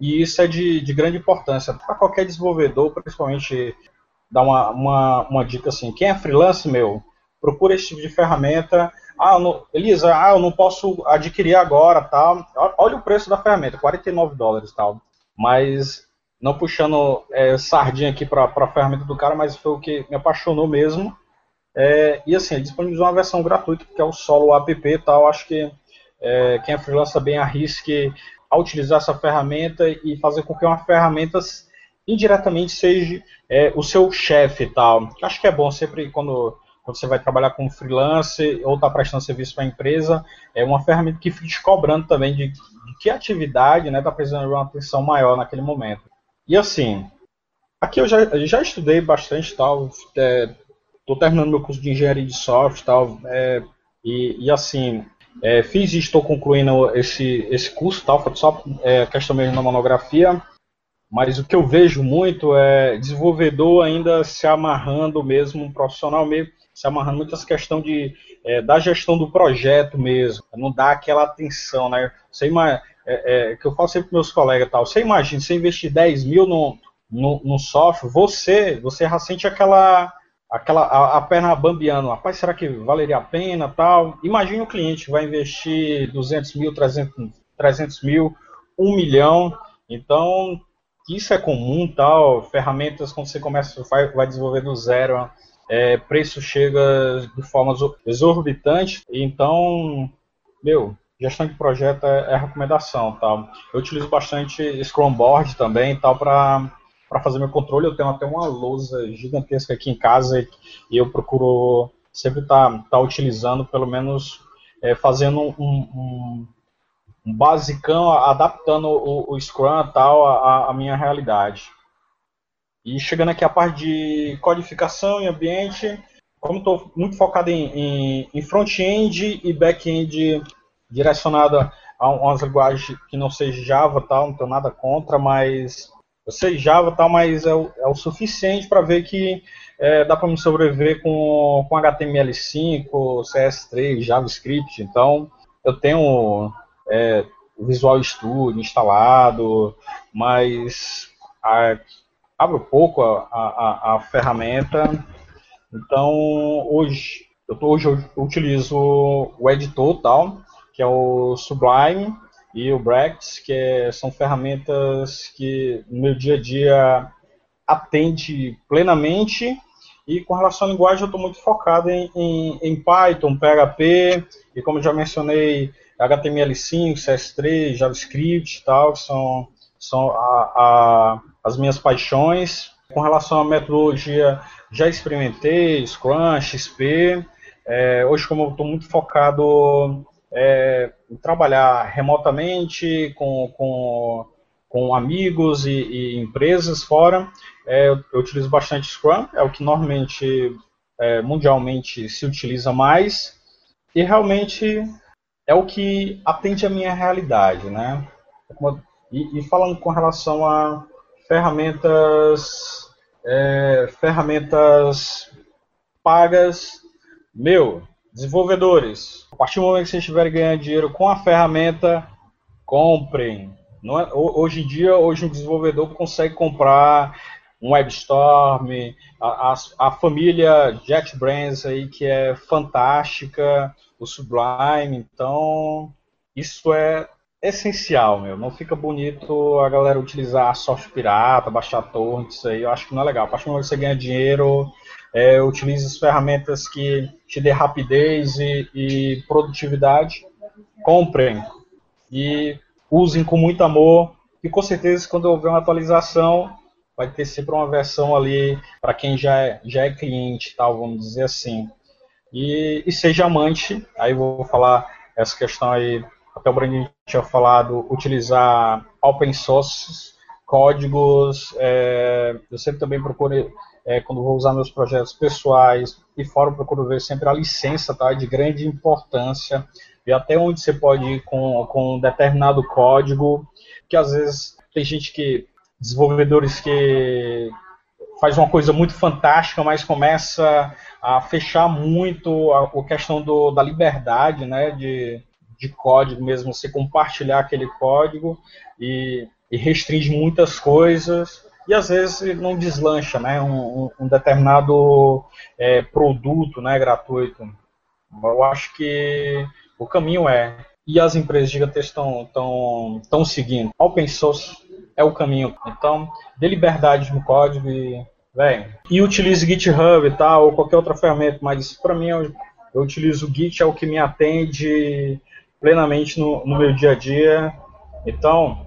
e isso é de, de grande importância para qualquer desenvolvedor, principalmente dar uma, uma, uma dica assim, quem é freelance, meu, procura esse tipo de ferramenta, ah, não, Elisa, ah, eu não posso adquirir agora, tal. Olha o preço da ferramenta, 49 dólares, tal. Mas não puxando é, sardinha aqui para a ferramenta do cara, mas foi o que me apaixonou mesmo. É, e assim, ele disponibilizou uma versão gratuita, que é o Solo app tal. Acho que é, quem é freelancer bem arrisque a utilizar essa ferramenta e fazer com que uma ferramenta indiretamente seja é, o seu chefe tal. Acho que é bom sempre quando quando você vai trabalhar como freelancer ou está prestando serviço para a empresa, é uma ferramenta que fica te cobrando também de, de que atividade está né, tá precisando de uma atenção maior naquele momento. E assim, aqui eu já, já estudei bastante tal, estou é, terminando meu curso de engenharia de software tal, é, e, e, assim, é, fiz e estou concluindo esse, esse curso tal, Photoshop, é, questão mesmo na monografia, mas o que eu vejo muito é desenvolvedor ainda se amarrando mesmo, um profissional mesmo, se amarrando muito essa questão de, é, da gestão do projeto mesmo, não dá aquela atenção, né? Você é, é, que eu falo sempre para meus colegas tal, você imagina, você investir 10 mil no, no, no software, você, você já sente aquela, aquela a, a perna bambeando, rapaz, será que valeria a pena tal? Imagine o cliente vai investir 200 mil, 300, 300 mil, 1 milhão, então isso é comum tal, ferramentas quando você começa, vai, vai desenvolver do zero, é, preço chega de forma exorbitante, então, meu, gestão de projeto é, é recomendação, tal. Eu utilizo bastante Scrum Board também, tal, para para fazer meu controle. Eu tenho até uma lousa gigantesca aqui em casa e eu procuro sempre estar tá, tá utilizando, pelo menos é, fazendo um, um, um, basicão, adaptando o, o Scrum tal à, à minha realidade. E chegando aqui a parte de codificação em ambiente, como estou muito focado em, em, em front-end e back-end direcionado a umas linguagens que não seja Java tal, não tenho nada contra, mas eu sei Java tal, mas é o, é o suficiente para ver que é, dá para me sobreviver com, com HTML5, CS3, JavaScript. Então, eu tenho é, Visual Studio instalado, mas a, abro pouco a, a, a ferramenta. Então, hoje eu, tô, hoje eu utilizo o editor tal, que é o Sublime e o Brax, que é, são ferramentas que no meu dia a dia atende plenamente. E com relação à linguagem, eu estou muito focado em, em, em, Python, PHP, e como já mencionei, HTML5, CS3, JavaScript e tal, são, são a, a as minhas paixões. Com relação à metodologia, já experimentei Scrum, XP. É, hoje, como eu estou muito focado é, em trabalhar remotamente com, com, com amigos e, e empresas fora, é, eu, eu, utilizo bastante Scrum, é o que normalmente, é, mundialmente, se utiliza mais. E realmente é o que atende a minha realidade, né? E, e falando com relação a ferramentas, é, ferramentas pagas. Meu, desenvolvedores, a partir do momento que vocês estiverem ganhando dinheiro com a ferramenta, comprem. É, hoje em dia, hoje um desenvolvedor consegue comprar um WebStorm, a, a, a família JetBrains aí que é fantástica, o Sublime, então isso é essencial, meu. Não fica bonito a galera utilizar software pirata, baixar torrent, isso aí eu acho que não é legal. A partir do momento que você ganha dinheiro, é, utilize as ferramentas que te dê rapidez e, e produtividade, comprem e usem com muito amor. E com certeza, quando houver uma atualização, vai ter sempre uma versão ali para quem já é, já é cliente, tal, vamos dizer assim. E, e seja amante, aí vou falar essa questão aí até o Brandon tinha falado, utilizar open source, códigos. É, eu sempre também procuro, é, quando vou usar meus projetos pessoais e fora, procuro ver sempre a licença, tá? De grande importância. E até onde você pode ir com, com um determinado código, que às vezes tem gente que, desenvolvedores que faz uma coisa muito fantástica, mas começa a fechar muito a, a questão do, da liberdade, né, de, de código mesmo, você compartilhar aquele código e, e restringe muitas coisas e às vezes não deslancha né, um, um determinado é, produto né, gratuito. Eu acho que o caminho é, e as empresas gigantescas estão, estão seguindo, open source é o caminho. Então, dê liberdade no código e, e utilize GitHub e tal, ou qualquer outra ferramenta, mas para mim eu, eu utilizo o Git, é o que me atende plenamente no, no meu dia a dia. Então,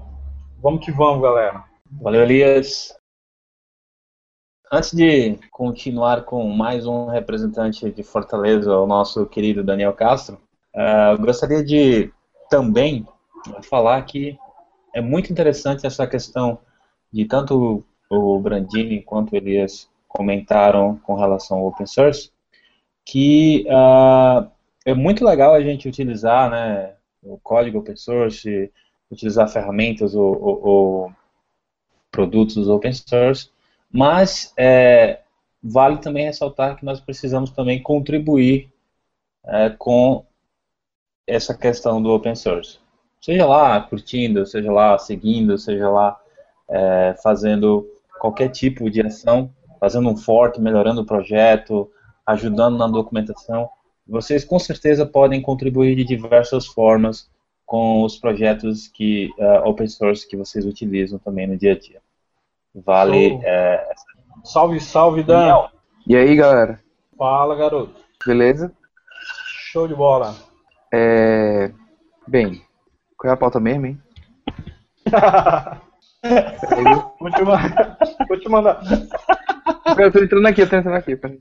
vamos que vamos, galera. Valeu, Elias. Antes de continuar com mais um representante de Fortaleza, o nosso querido Daniel Castro, uh, gostaria de também falar que é muito interessante essa questão de tanto o Brandini quanto o Elias comentaram com relação ao open source, que uh, é muito legal a gente utilizar né, o código open source, utilizar ferramentas ou, ou, ou produtos open source, mas é, vale também ressaltar que nós precisamos também contribuir é, com essa questão do open source. Seja lá curtindo, seja lá seguindo, seja lá é, fazendo qualquer tipo de ação, fazendo um fork, melhorando o projeto, ajudando na documentação. Vocês com certeza podem contribuir de diversas formas com os projetos que uh, open source que vocês utilizam também no dia a dia. Vale. É... Salve, salve, Dan. E aí, galera? Fala, garoto. Beleza? Show de bola. É... Bem, qual é a pauta mesmo, hein? mandar, vou te mandar. Eu tô entrando aqui, eu tô entrando aqui. Peraí.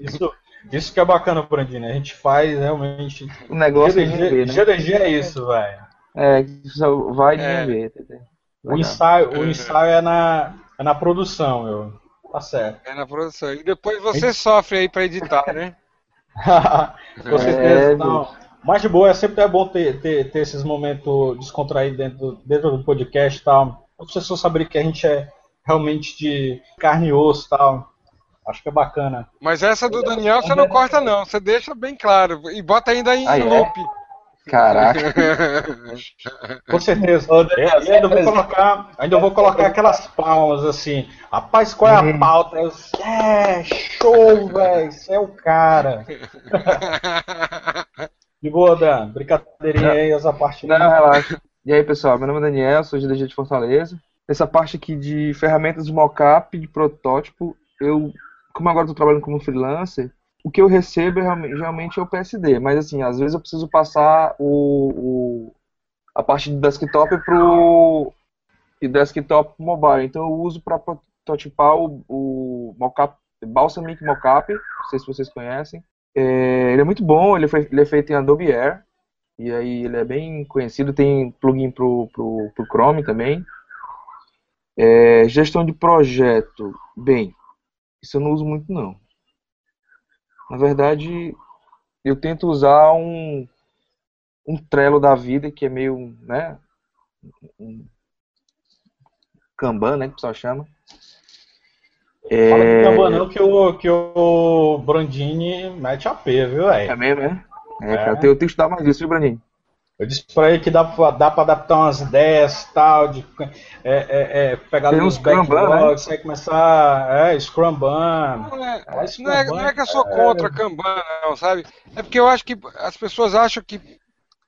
Isso, isso que é bacana, Brandino. A gente faz realmente. O negócio GDG, é ver, né? GDG é isso, velho. É, vai É. ver. O ensaio, o ensaio é, na, é na produção, meu. Tá certo. É na produção. E depois você sofre aí pra editar, né? Com certeza. É, não. Mas de boa, é sempre é bom ter, ter, ter esses momentos descontraídos dentro, dentro do podcast e tal. As pessoas saberem que a gente é realmente de carne e osso e tal. Acho que é bacana. Mas essa do Daniel você não corta não, você deixa bem claro. E bota ainda em Ah, é? loop. Caraca. Com certeza. E ainda vou colocar, ainda vou colocar aquelas palmas assim. Rapaz, qual é a pauta? Eu, é, show, velho. Você é o cara. De boa, Dan. Brincadeirinha aí, essa parte. Não, relaxa. E aí, pessoal, meu nome é Daniel, sou de DG de Fortaleza. Essa parte aqui de ferramentas de mockup, de protótipo, eu, como agora estou trabalhando como freelancer, o que eu recebo é geralmente é o PSD, mas assim, às vezes eu preciso passar o, o- a parte de desktop pro e desktop mobile, então eu uso para prototipar o, o mockup, Balsamic Mockup, não sei se vocês conhecem. É, ele é muito bom, ele, foi, ele é feito em Adobe Air, e aí ele é bem conhecido, tem plugin pro, pro, pro Chrome também. É, gestão de projeto, bem, isso eu não uso muito não. Na verdade, eu tento usar um, um Trello da vida, que é meio, né, um Kanban, né, que o pessoal chama. É, Fala de Kanban não que o, que o Brandini mete a P, viu, é velho? mesmo, né? É, É. cara, eu tenho, eu tenho que estudar mais isso, viu, Brandinho? Eu disse pra ele que dá pra, dá pra adaptar umas ideias tal, de é, é, é, pegar Tem uns Scrum backlogs, aí começar, é, Scrum Ban. Não é, Mas não é- não é que eu sou contra Kanban, não, sabe? É porque eu acho que as pessoas acham que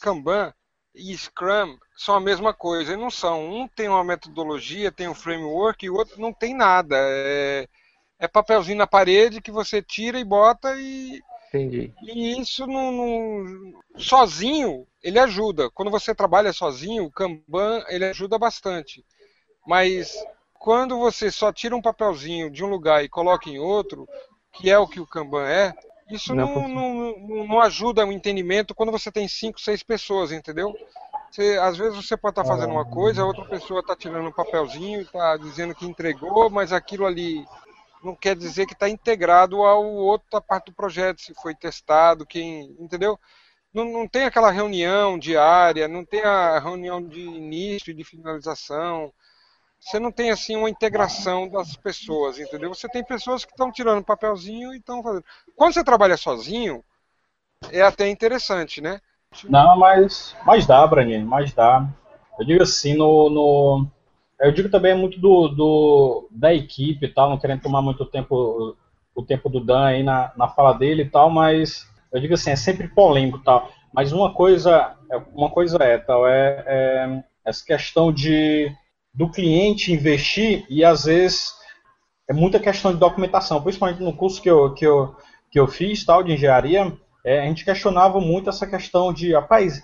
Kanban e Scrum são a mesma coisa, e não são. Um tem uma metodologia, tem um framework, e o outro não tem nada. É, é papelzinho na parede que você tira e bota e, Entendi. e isso não, não- sozinho ele ajuda. Quando você trabalha sozinho, o Kanban ele ajuda bastante. Mas quando você só tira um papelzinho de um lugar e coloca em outro, que é o que o Kanban é, isso Não não, funciona. não, não, não ajuda o entendimento quando você tem cinco, seis pessoas, entendeu? Você, às vezes você pode estar fazendo uma coisa, a outra pessoa está tirando um papelzinho e está dizendo que entregou, mas aquilo ali não quer dizer que está integrado ao outra parte do projeto, se foi testado, quem. Entendeu? Não, não tem aquela reunião diária, não tem a reunião de início e de finalização. Você não tem assim uma integração das pessoas, entendeu? Você tem pessoas que estão tirando papelzinho e estão fazendo. Quando você trabalha sozinho, é até interessante, né? Não, mas, mas dá, Brandini, mas dá. Eu digo assim, no, no eu digo também muito do, do da equipe e tal, não querendo tomar muito tempo o tempo do Dan aí na, na fala dele e tal, mas eu digo assim, é sempre polêmico e tal. Mas uma coisa, uma coisa é, tal, é, é essa questão de do cliente investir e às vezes é muita questão de documentação, principalmente no curso que eu, que eu, que eu fiz, tal, de engenharia, é, a gente questionava muito essa questão de, rapaz,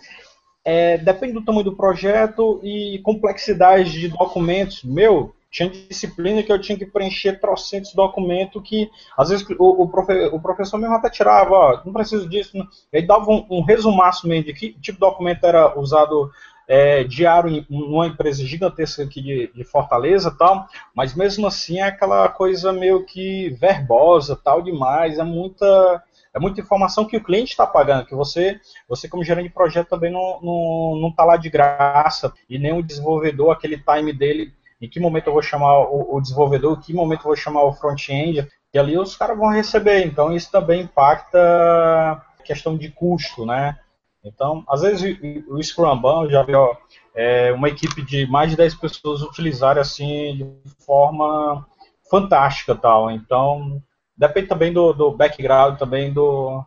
é, depende do tamanho do projeto e complexidade de documentos. Meu, tinha disciplina que eu tinha que preencher trocentos documentos que, às vezes, o, o, profe, o professor mesmo até tirava, ó, não preciso disso. Não. Ele dava um, um resumaço meio de que tipo de documento era usado é, diário em uma empresa gigantesca aqui de, de Fortaleza tal, mas mesmo assim é aquela coisa meio que verbosa, tal demais, é muita é muita informação que o cliente está pagando, que você, você como gerente de projeto também não está não, não tá lá de graça, e nem o desenvolvedor, aquele time dele em que momento eu vou chamar o, o desenvolvedor, em que momento eu vou chamar o front-end, e ali os caras vão receber. Então isso também impacta a questão de custo, né? Então, às vezes o Scrum Ban, já vi ó, é, uma equipe de mais de 10 pessoas utilizarem assim de forma fantástica tal. Então, depende também do, do background, também do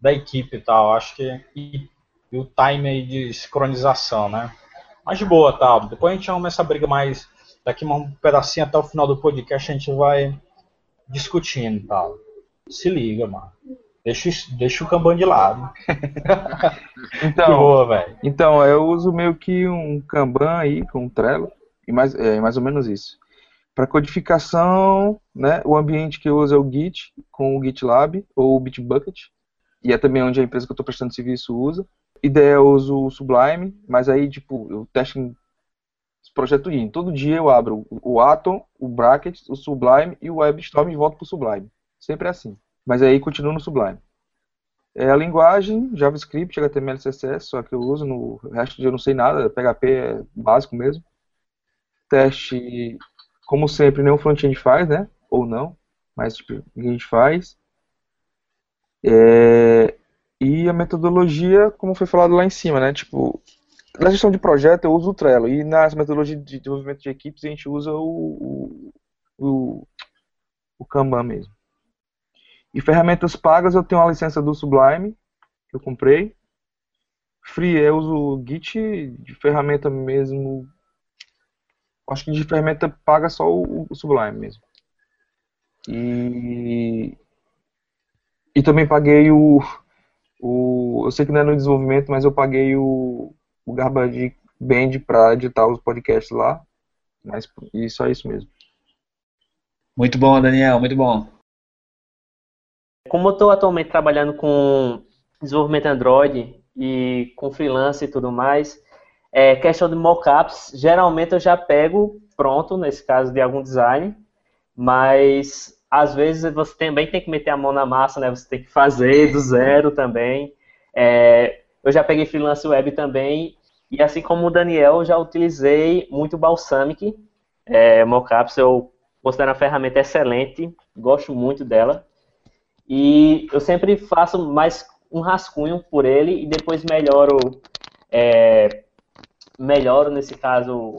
da equipe e tal. Acho que e, e o time de sincronização, né? Mas de boa, tal. Depois a gente arruma essa briga mais daqui um pedacinho até o final do podcast a gente vai discutindo, tal. Se liga, mano. Deixa, deixa o Kanban de lado. então, boa, então, eu uso meio que um Kanban aí com um Trello, e mais, é, mais ou menos isso. Para codificação, né, o ambiente que eu uso é o Git, com o GitLab ou o Bitbucket, e é também onde a empresa que eu estou prestando serviço usa. Ideia eu uso o Sublime, mas aí, tipo, eu testo em projeto IN. Todo dia eu abro o Atom, o Bracket, o Sublime e o WebStorm e volto para o Sublime. Sempre é assim. Mas aí continuo no Sublime. É a linguagem, JavaScript, HTML, CSS, só que eu uso, no resto eu não sei nada, PHP é básico mesmo. Teste, como sempre, nenhum front-end faz, né? Ou não, mas tipo, a gente faz. É, e a metodologia, como foi falado lá em cima, né? Tipo, na gestão de projeto eu uso o Trello e nas metodologias de desenvolvimento de equipes a gente usa o, o, o, Kanban mesmo. E ferramentas pagas eu tenho a licença do Sublime, que eu comprei. Free eu uso o Git, de ferramenta mesmo. Acho que de ferramenta paga só o, o Sublime mesmo. E, e também paguei o, o. Eu sei que não é no desenvolvimento, mas eu paguei o, o Garbage Band para editar os podcasts lá. Mas e só isso mesmo. Muito bom, Daniel, muito bom. Como eu estou atualmente trabalhando com desenvolvimento Android e com freelance e tudo mais, é, questão de mockups, geralmente eu já pego pronto, nesse caso de algum design, mas às vezes você também tem que meter a mão na massa, né? Você tem que fazer do zero também. É, eu já peguei freelance web também, e assim como o Daniel, já utilizei muito Balsamic. É, mockups eu considero uma ferramenta excelente, gosto muito dela. E eu sempre faço mais um rascunho por ele e depois melhoro, é, melhoro nesse caso,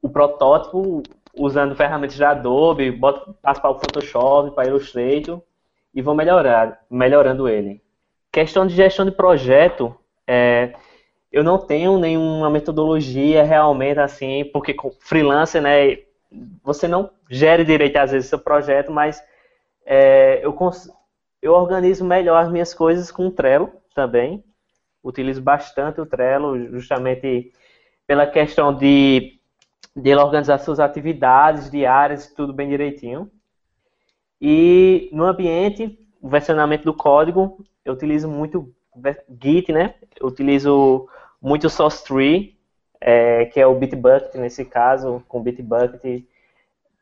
o protótipo usando ferramentas de Adobe, boto, passo para o Photoshop, para Illustrator e vou melhorar, melhorando ele. Questão de gestão de projeto, é, eu não tenho nenhuma metodologia realmente assim, porque freelancer, né, você não gere direito às vezes seu projeto, mas é, eu, eu organizo melhor as minhas coisas com o Trello também. Utilizo bastante o Trello, justamente pela questão de, de ele organizar suas atividades diárias, tudo bem direitinho. E no ambiente, o versionamento do código, eu utilizo muito Git, né? Eu utilizo muito o SourceTree, é, que é o Bitbucket nesse caso, com Bitbucket,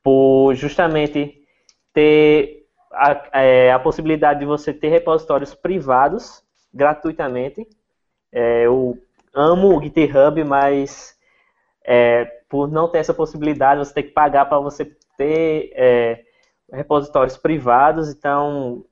por justamente ter a, é, a possibilidade de você ter repositórios privados gratuitamente. É, eu amo o GitHub, mas é, por não ter essa possibilidade, você tem que pagar para você ter é, repositórios privados. Então,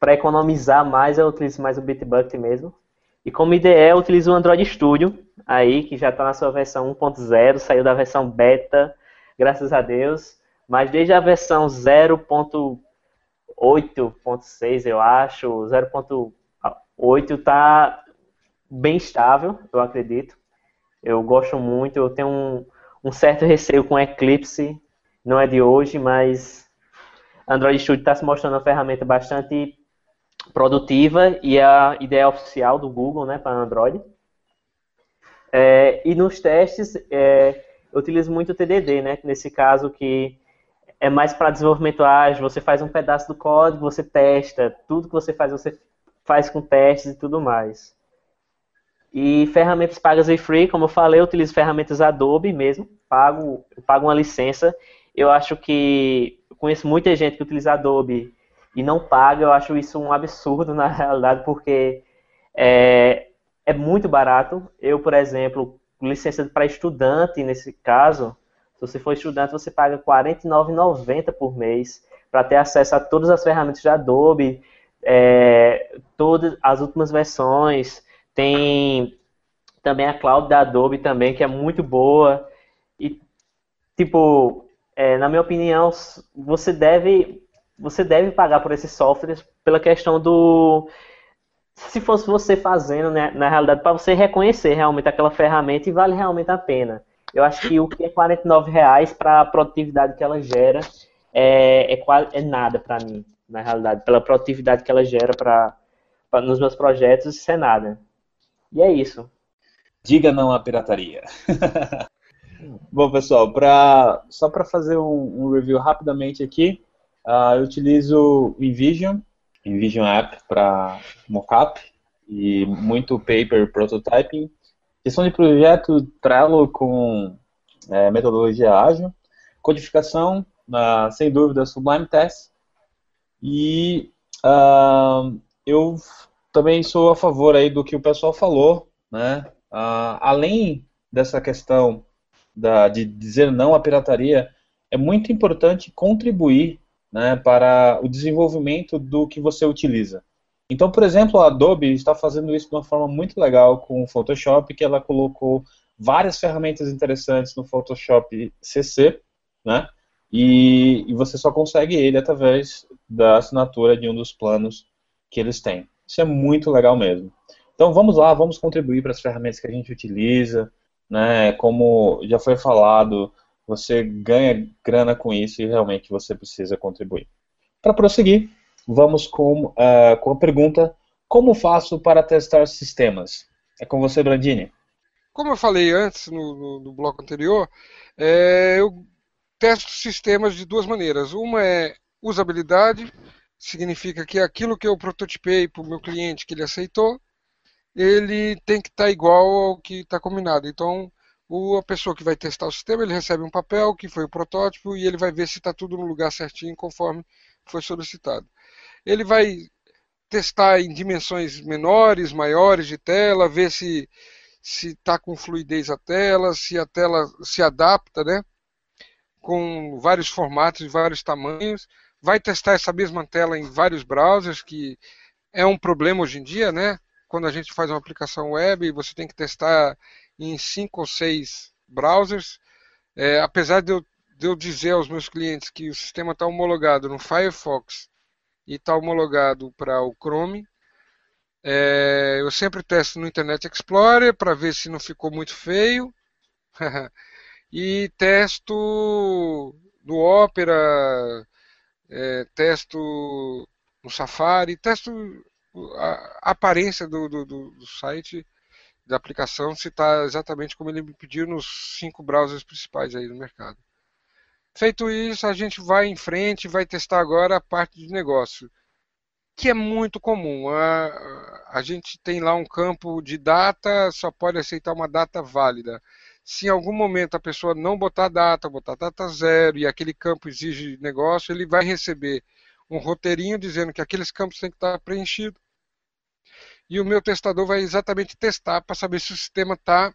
para economizar mais, eu utilizo mais o Bitbucket mesmo. E como IDE, eu utilizo o Android Studio, aí que já está na sua versão 1.0, saiu da versão beta, graças a Deus. Mas desde a versão 0.8.6, eu acho, 0.8 está bem estável, eu acredito. Eu gosto muito, eu tenho um, um certo receio com Eclipse, não é de hoje, mas Android Studio está se mostrando uma ferramenta bastante produtiva e a ideia oficial do Google né, para Android. É, e nos testes, é, eu utilizo muito o TDD, né, nesse caso que é mais para desenvolvimento ágil, você faz um pedaço do código, você testa, tudo que você faz, você faz com testes e tudo mais. E ferramentas pagas e free, como eu falei, eu utilizo ferramentas Adobe mesmo, pago, pago uma licença. Eu acho que conheço muita gente que utiliza Adobe e não paga, eu acho isso um absurdo na realidade, porque é, é muito barato. Eu, por exemplo, licença para estudante, nesse caso, se você for estudante, você paga R$ 49,90 por mês para ter acesso a todas as ferramentas de Adobe, é, todas as últimas versões. Tem também a cloud da Adobe também, que é muito boa. E, tipo, é, na minha opinião, você deve, você deve pagar por esses softwares pela questão do se fosse você fazendo, né, na realidade, para você reconhecer realmente aquela ferramenta e vale realmente a pena. Eu acho que o que é R$ reais para a produtividade que ela gera é, é, é nada para mim, na realidade. Pela produtividade que ela gera pra, nos meus projetos, isso é nada. E é isso. Diga não à pirataria. Bom, pessoal, pra, só para fazer um, um, review rapidamente aqui, uh, eu utilizo o InVision, InVision App para mockup e muito paper prototyping. Questão de projeto Trello com é, metodologia ágil. Codificação, uh, sem dúvida, Sublime Tests. E uh, eu também sou a favor aí do que o pessoal falou, né? Uh, além dessa questão da, de dizer não à pirataria, é muito importante contribuir né, para o desenvolvimento do que você utiliza. Então, por exemplo, a Adobe está fazendo isso de uma forma muito legal com o Photoshop, que ela colocou várias ferramentas interessantes no Photoshop CC, né? E, e, você só consegue ele através da assinatura de um dos planos que eles têm. Isso é muito legal mesmo. Então vamos lá, vamos contribuir para as ferramentas que a gente utiliza, né? Como já foi falado, você ganha grana com isso e realmente você precisa contribuir. Para prosseguir, vamos com, uh, com a pergunta: como faço para testar sistemas? É com você, Brandini. Como eu falei antes no, no, no bloco anterior, é, eu testo sistemas de duas maneiras. Uma é usabilidade, significa que aquilo que eu prototipei para o meu cliente que ele aceitou, ele tem que estar tá igual ao que está combinado. Então, o, a pessoa que vai testar o sistema, ele recebe um papel que foi o protótipo e ele vai ver se está tudo no lugar certinho conforme foi solicitado. Ele vai testar em dimensões menores, maiores de tela, ver se se está com fluidez a tela, se a tela se adapta, né? com vários formatos e vários tamanhos. Vai testar essa mesma tela em vários browsers, que é um problema hoje em dia, né? Quando a gente faz uma aplicação web, você tem que testar em cinco ou seis browsers. É, apesar de eu, de eu dizer aos meus clientes que o sistema está homologado no Firefox e está homologado para o Chrome, é, eu sempre testo no Internet Explorer para ver se não ficou muito feio. e testo no Opera, é, testo no Safari, testo a aparência do, do, do site, da aplicação, se está exatamente como ele me pediu nos cinco browsers principais aí do mercado. Feito isso, a gente vai em frente, vai testar agora a parte de negócio, que é muito comum. A, a gente tem lá um campo de data, só pode aceitar uma data válida se em algum momento a pessoa não botar data, botar data zero e aquele campo exige negócio, ele vai receber um roteirinho dizendo que aqueles campos têm que estar preenchidos. E o meu testador vai exatamente testar para saber se o sistema está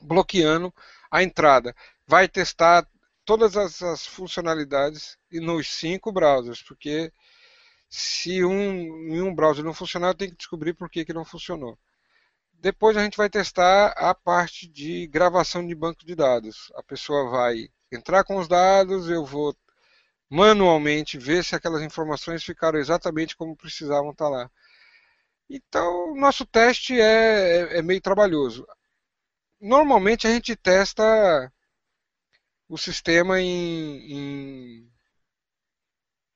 bloqueando a entrada. Vai testar todas as, as funcionalidades nos cinco browsers, porque se um, em um browser não funcionar, eu tenho que descobrir por que, que não funcionou. Depois a gente vai testar a parte de gravação de banco de dados. A pessoa vai entrar com os dados, eu vou manualmente ver se aquelas informações ficaram exatamente como precisavam estar lá. Então, nosso teste é, é, é meio trabalhoso. Normalmente a gente testa o sistema em, em,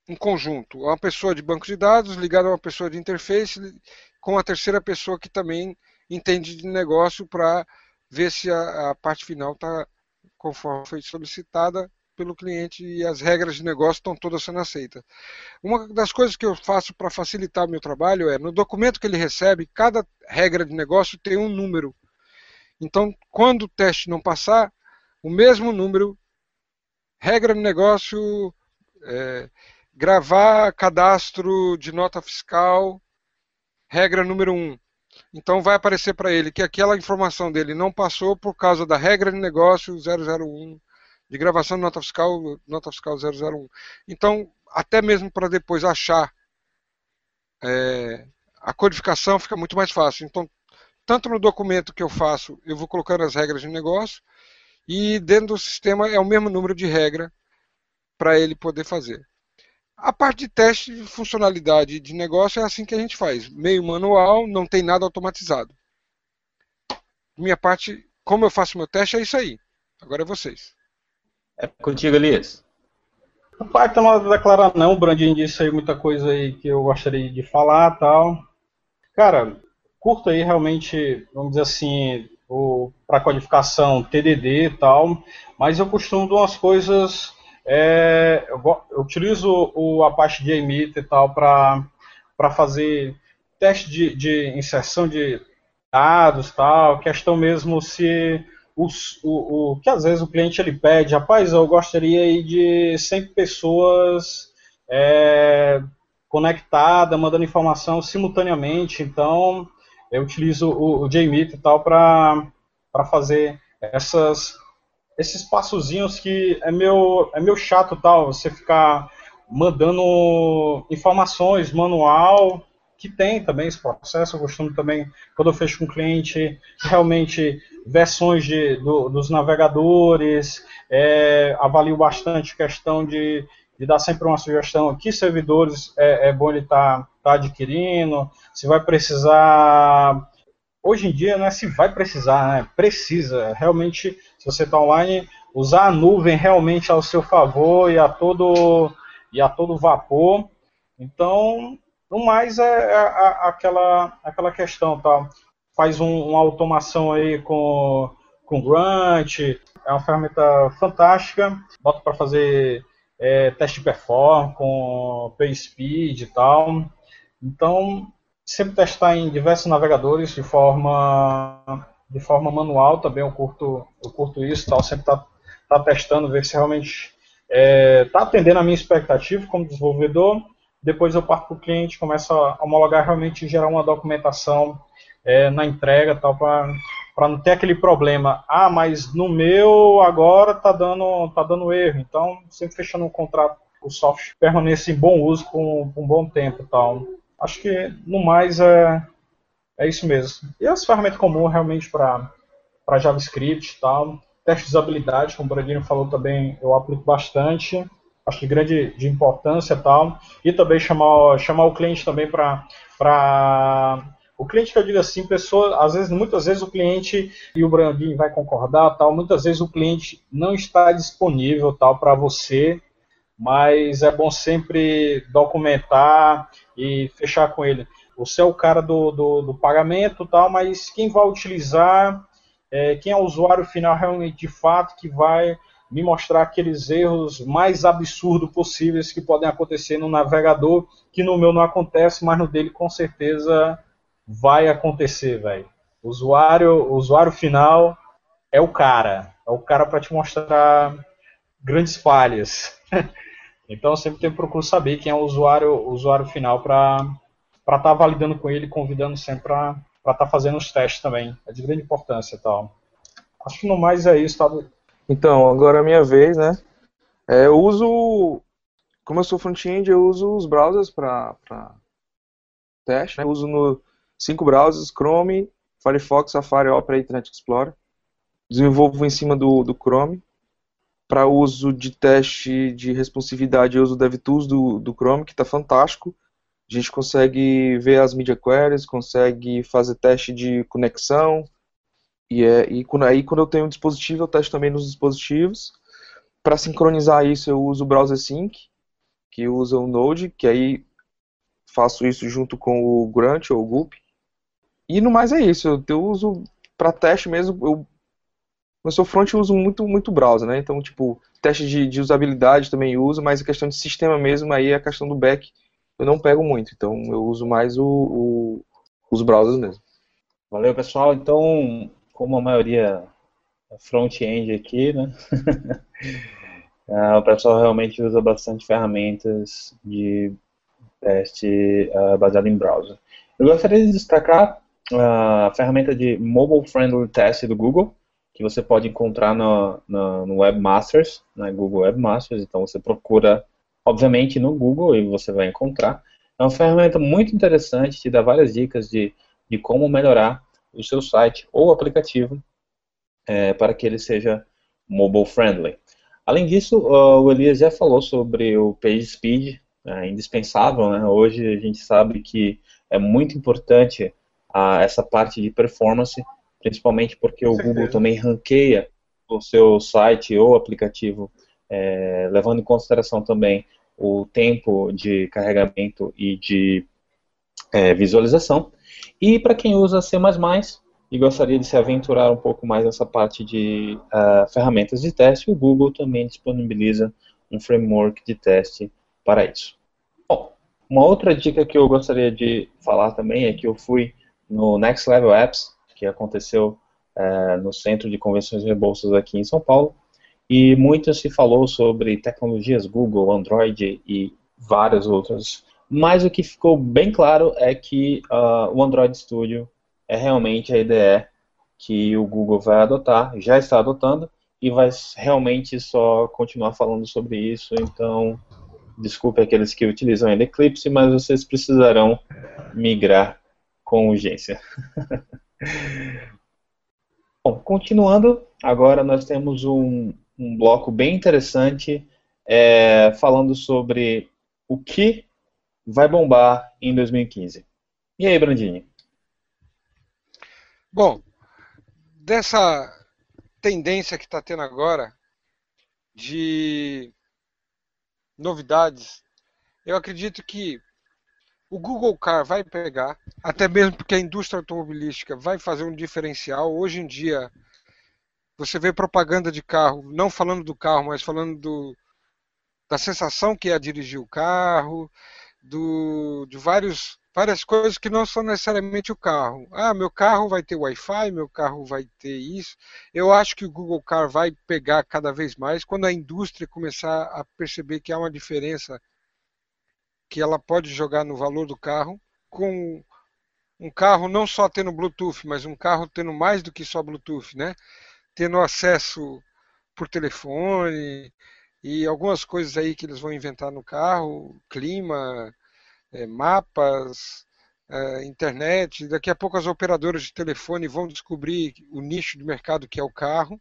em conjunto. Uma pessoa de banco de dados ligada a uma pessoa de interface com a terceira pessoa que também entende de negócio para ver se a, a parte final está conforme foi solicitada pelo cliente e as regras de negócio estão todas sendo aceitas. Uma das coisas que eu faço para facilitar o meu trabalho é, no documento que ele recebe, cada regra de negócio tem um número. Então, quando o teste não passar, o mesmo número, regra de negócio, é, gravar cadastro de nota fiscal, regra número 1. Um, Então vai aparecer para ele que aquela informação dele não passou por causa da regra de negócio 001, de gravação de nota fiscal, nota fiscal 001. Então, até mesmo para depois achar é, a codificação fica muito mais fácil. Então, tanto no documento que eu faço, eu vou colocando as regras de negócio, e dentro do sistema é o mesmo número de regra para ele poder fazer. A parte de teste de funcionalidade de negócio é assim que a gente faz, meio manual, não tem nada automatizado. Minha parte, como eu faço meu teste, é isso aí. Agora é vocês. É contigo, Elias. O Python não declarar não, o Brandinho disse aí muita coisa aí que eu gostaria de falar tal. Cara, curto aí realmente, vamos dizer assim, para codificação TDD e tal, mas eu costumo dar umas coisas é, eu, eu, utilizo o Apache JMeter e tal para fazer teste de, de, inserção de dados tal, questão mesmo se os, o, o, que às vezes o cliente ele pede, rapaz, eu gostaria de 100 pessoas é, conectadas, mandando informação simultaneamente, então eu utilizo o, o JMeter e tal para fazer essas esses passozinhos que é meu, é meu chato tal, você ficar mandando informações, manual, que tem também esse processo, eu costumo também, quando eu fecho com o cliente, realmente versões de, do, dos navegadores, é, avalio bastante questão de, de dar sempre uma sugestão, que servidores é, é bom ele estar tá, tá adquirindo, se vai precisar hoje em dia não é se vai precisar, né? Precisa. Realmente, se você está online, usar a nuvem realmente ao seu favor e a todo, e a todo vapor. Então, no mais é, é, é aquela, aquela questão, tá? Faz um, uma automação aí com, com Grunt, é uma ferramenta fantástica. Bota para fazer é, teste de performance com PaySpeed e tal. Então, sempre testar em diversos navegadores de forma de forma manual também eu curto eu curto isso tal sempre tá, tá testando ver se realmente está é, atendendo a minha expectativa como desenvolvedor. Depois eu parto para o cliente começo a homologar realmente gerar uma documentação é, na entrega tal para não ter aquele problema ah mas no meu agora tá dando tá dando erro então sempre fechando um contrato o software permanece em bom uso por, por um bom tempo tal. Acho que no mais é, é isso mesmo. E as ferramentas comuns realmente para JavaScript e tal. Teste de usabilidade, como o Bradinho falou também, eu aplico bastante. Acho que grande de importância e tal. E também chamar, chamar o cliente também para o cliente que eu digo assim, pessoa, às vezes, muitas vezes o cliente e o Brandinho vai concordar, tal, muitas vezes o cliente não está disponível tal para você mas é bom sempre documentar e fechar com ele. Você é o cara do, do, do pagamento tal, mas quem vai utilizar, é, quem é o usuário final realmente de fato que vai me mostrar aqueles erros mais absurdos possíveis que podem acontecer no navegador, que no meu não acontece, mas no dele com certeza vai acontecer, velho. Usuário, usuário final é o cara, é o cara para te mostrar grandes falhas. Então sempre tenho procuro saber quem é o usuário, usuário final para estar tá validando com ele, convidando sempre para estar tá fazendo os testes também. É de grande importância tal. Acho que no mais é isso, tá? Então, agora é minha vez, né? É, eu uso, como eu sou front-end, eu uso os browsers para teste. Né? Eu uso no cinco browsers, Chrome, Firefox, Safari, Opera e Internet Explorer. Desenvolvo em cima do, do Chrome para uso de teste de responsividade, eu uso o DevTools do, do Chrome, que está fantástico. A gente consegue ver as media queries, consegue fazer teste de conexão. E, é, e aí, quando eu tenho um dispositivo, eu testo também nos dispositivos. Para sincronizar isso, eu uso o Browser Sync, que usa o Node, que aí faço isso junto com o Grunt ou o Gulp. E no mais é isso, eu, eu uso para teste mesmo, eu no seu front eu uso muito, muito browser, né? Então, tipo, teste de, de usabilidade também uso, mas a questão de sistema mesmo, aí é a questão do back eu não pego muito. Então, eu uso mais o, o, os browsers mesmo. Valeu, pessoal. Então, como a maioria é front-end aqui, né? uh, o pessoal realmente usa bastante ferramentas de teste uh, baseado em browser. Eu gostaria de destacar a ferramenta de Mobile Friendly Test do Google, que você pode encontrar no, no, no Webmasters, na né, Google Webmasters. Então você procura, obviamente, no Google e você vai encontrar. É uma ferramenta muito interessante, te dá várias dicas de, de como melhorar o seu site ou aplicativo é, para que ele seja mobile friendly. Além disso, uh, o Elias já falou sobre o page speed, é indispensável. Né? Hoje a gente sabe que é muito importante uh, essa parte de performance, principalmente porque o Google também ranqueia o seu site ou aplicativo, é, levando em consideração também o tempo de carregamento e de é, visualização. E para quem usa C++ e gostaria de se aventurar um pouco mais nessa parte de uh, ferramentas de teste, o Google também disponibiliza um framework de teste para isso. Bom, uma outra dica que eu gostaria de falar também é que eu fui no Next Level Apps, que aconteceu uh, no Centro de Convenções e Bolsas aqui em São Paulo, e muito se falou sobre tecnologias Google, Android e várias outras. Mas o que ficou bem claro é que uh, o Android Studio é realmente a IDE que o Google vai adotar, já está adotando e vai realmente só continuar falando sobre isso. Então, desculpe aqueles que utilizam ainda Eclipse, mas vocês precisarão migrar com urgência. Bom, continuando, agora nós temos um, um bloco bem interessante é, falando sobre o que vai bombar em 2015. E aí, Brandini? Bom, dessa tendência que está tendo agora de novidades, eu acredito que o Google Car vai pegar, até mesmo porque a indústria automobilística vai fazer um diferencial. Hoje em dia, você vê propaganda de carro, não falando do carro, mas falando do, da sensação que é dirigir o carro, do, de vários, várias coisas que não são necessariamente o carro. Ah, meu carro vai ter Wi-Fi, meu carro vai ter isso. Eu acho que o Google Car vai pegar cada vez mais quando a indústria começar a perceber que há uma diferença que ela pode jogar no valor do carro com um carro não só tendo Bluetooth, mas um carro tendo mais do que só Bluetooth, né? Tendo acesso por telefone e algumas coisas aí que eles vão inventar no carro, clima, é, mapas, é, internet. Daqui a pouco as operadoras de telefone vão descobrir o nicho de mercado que é o carro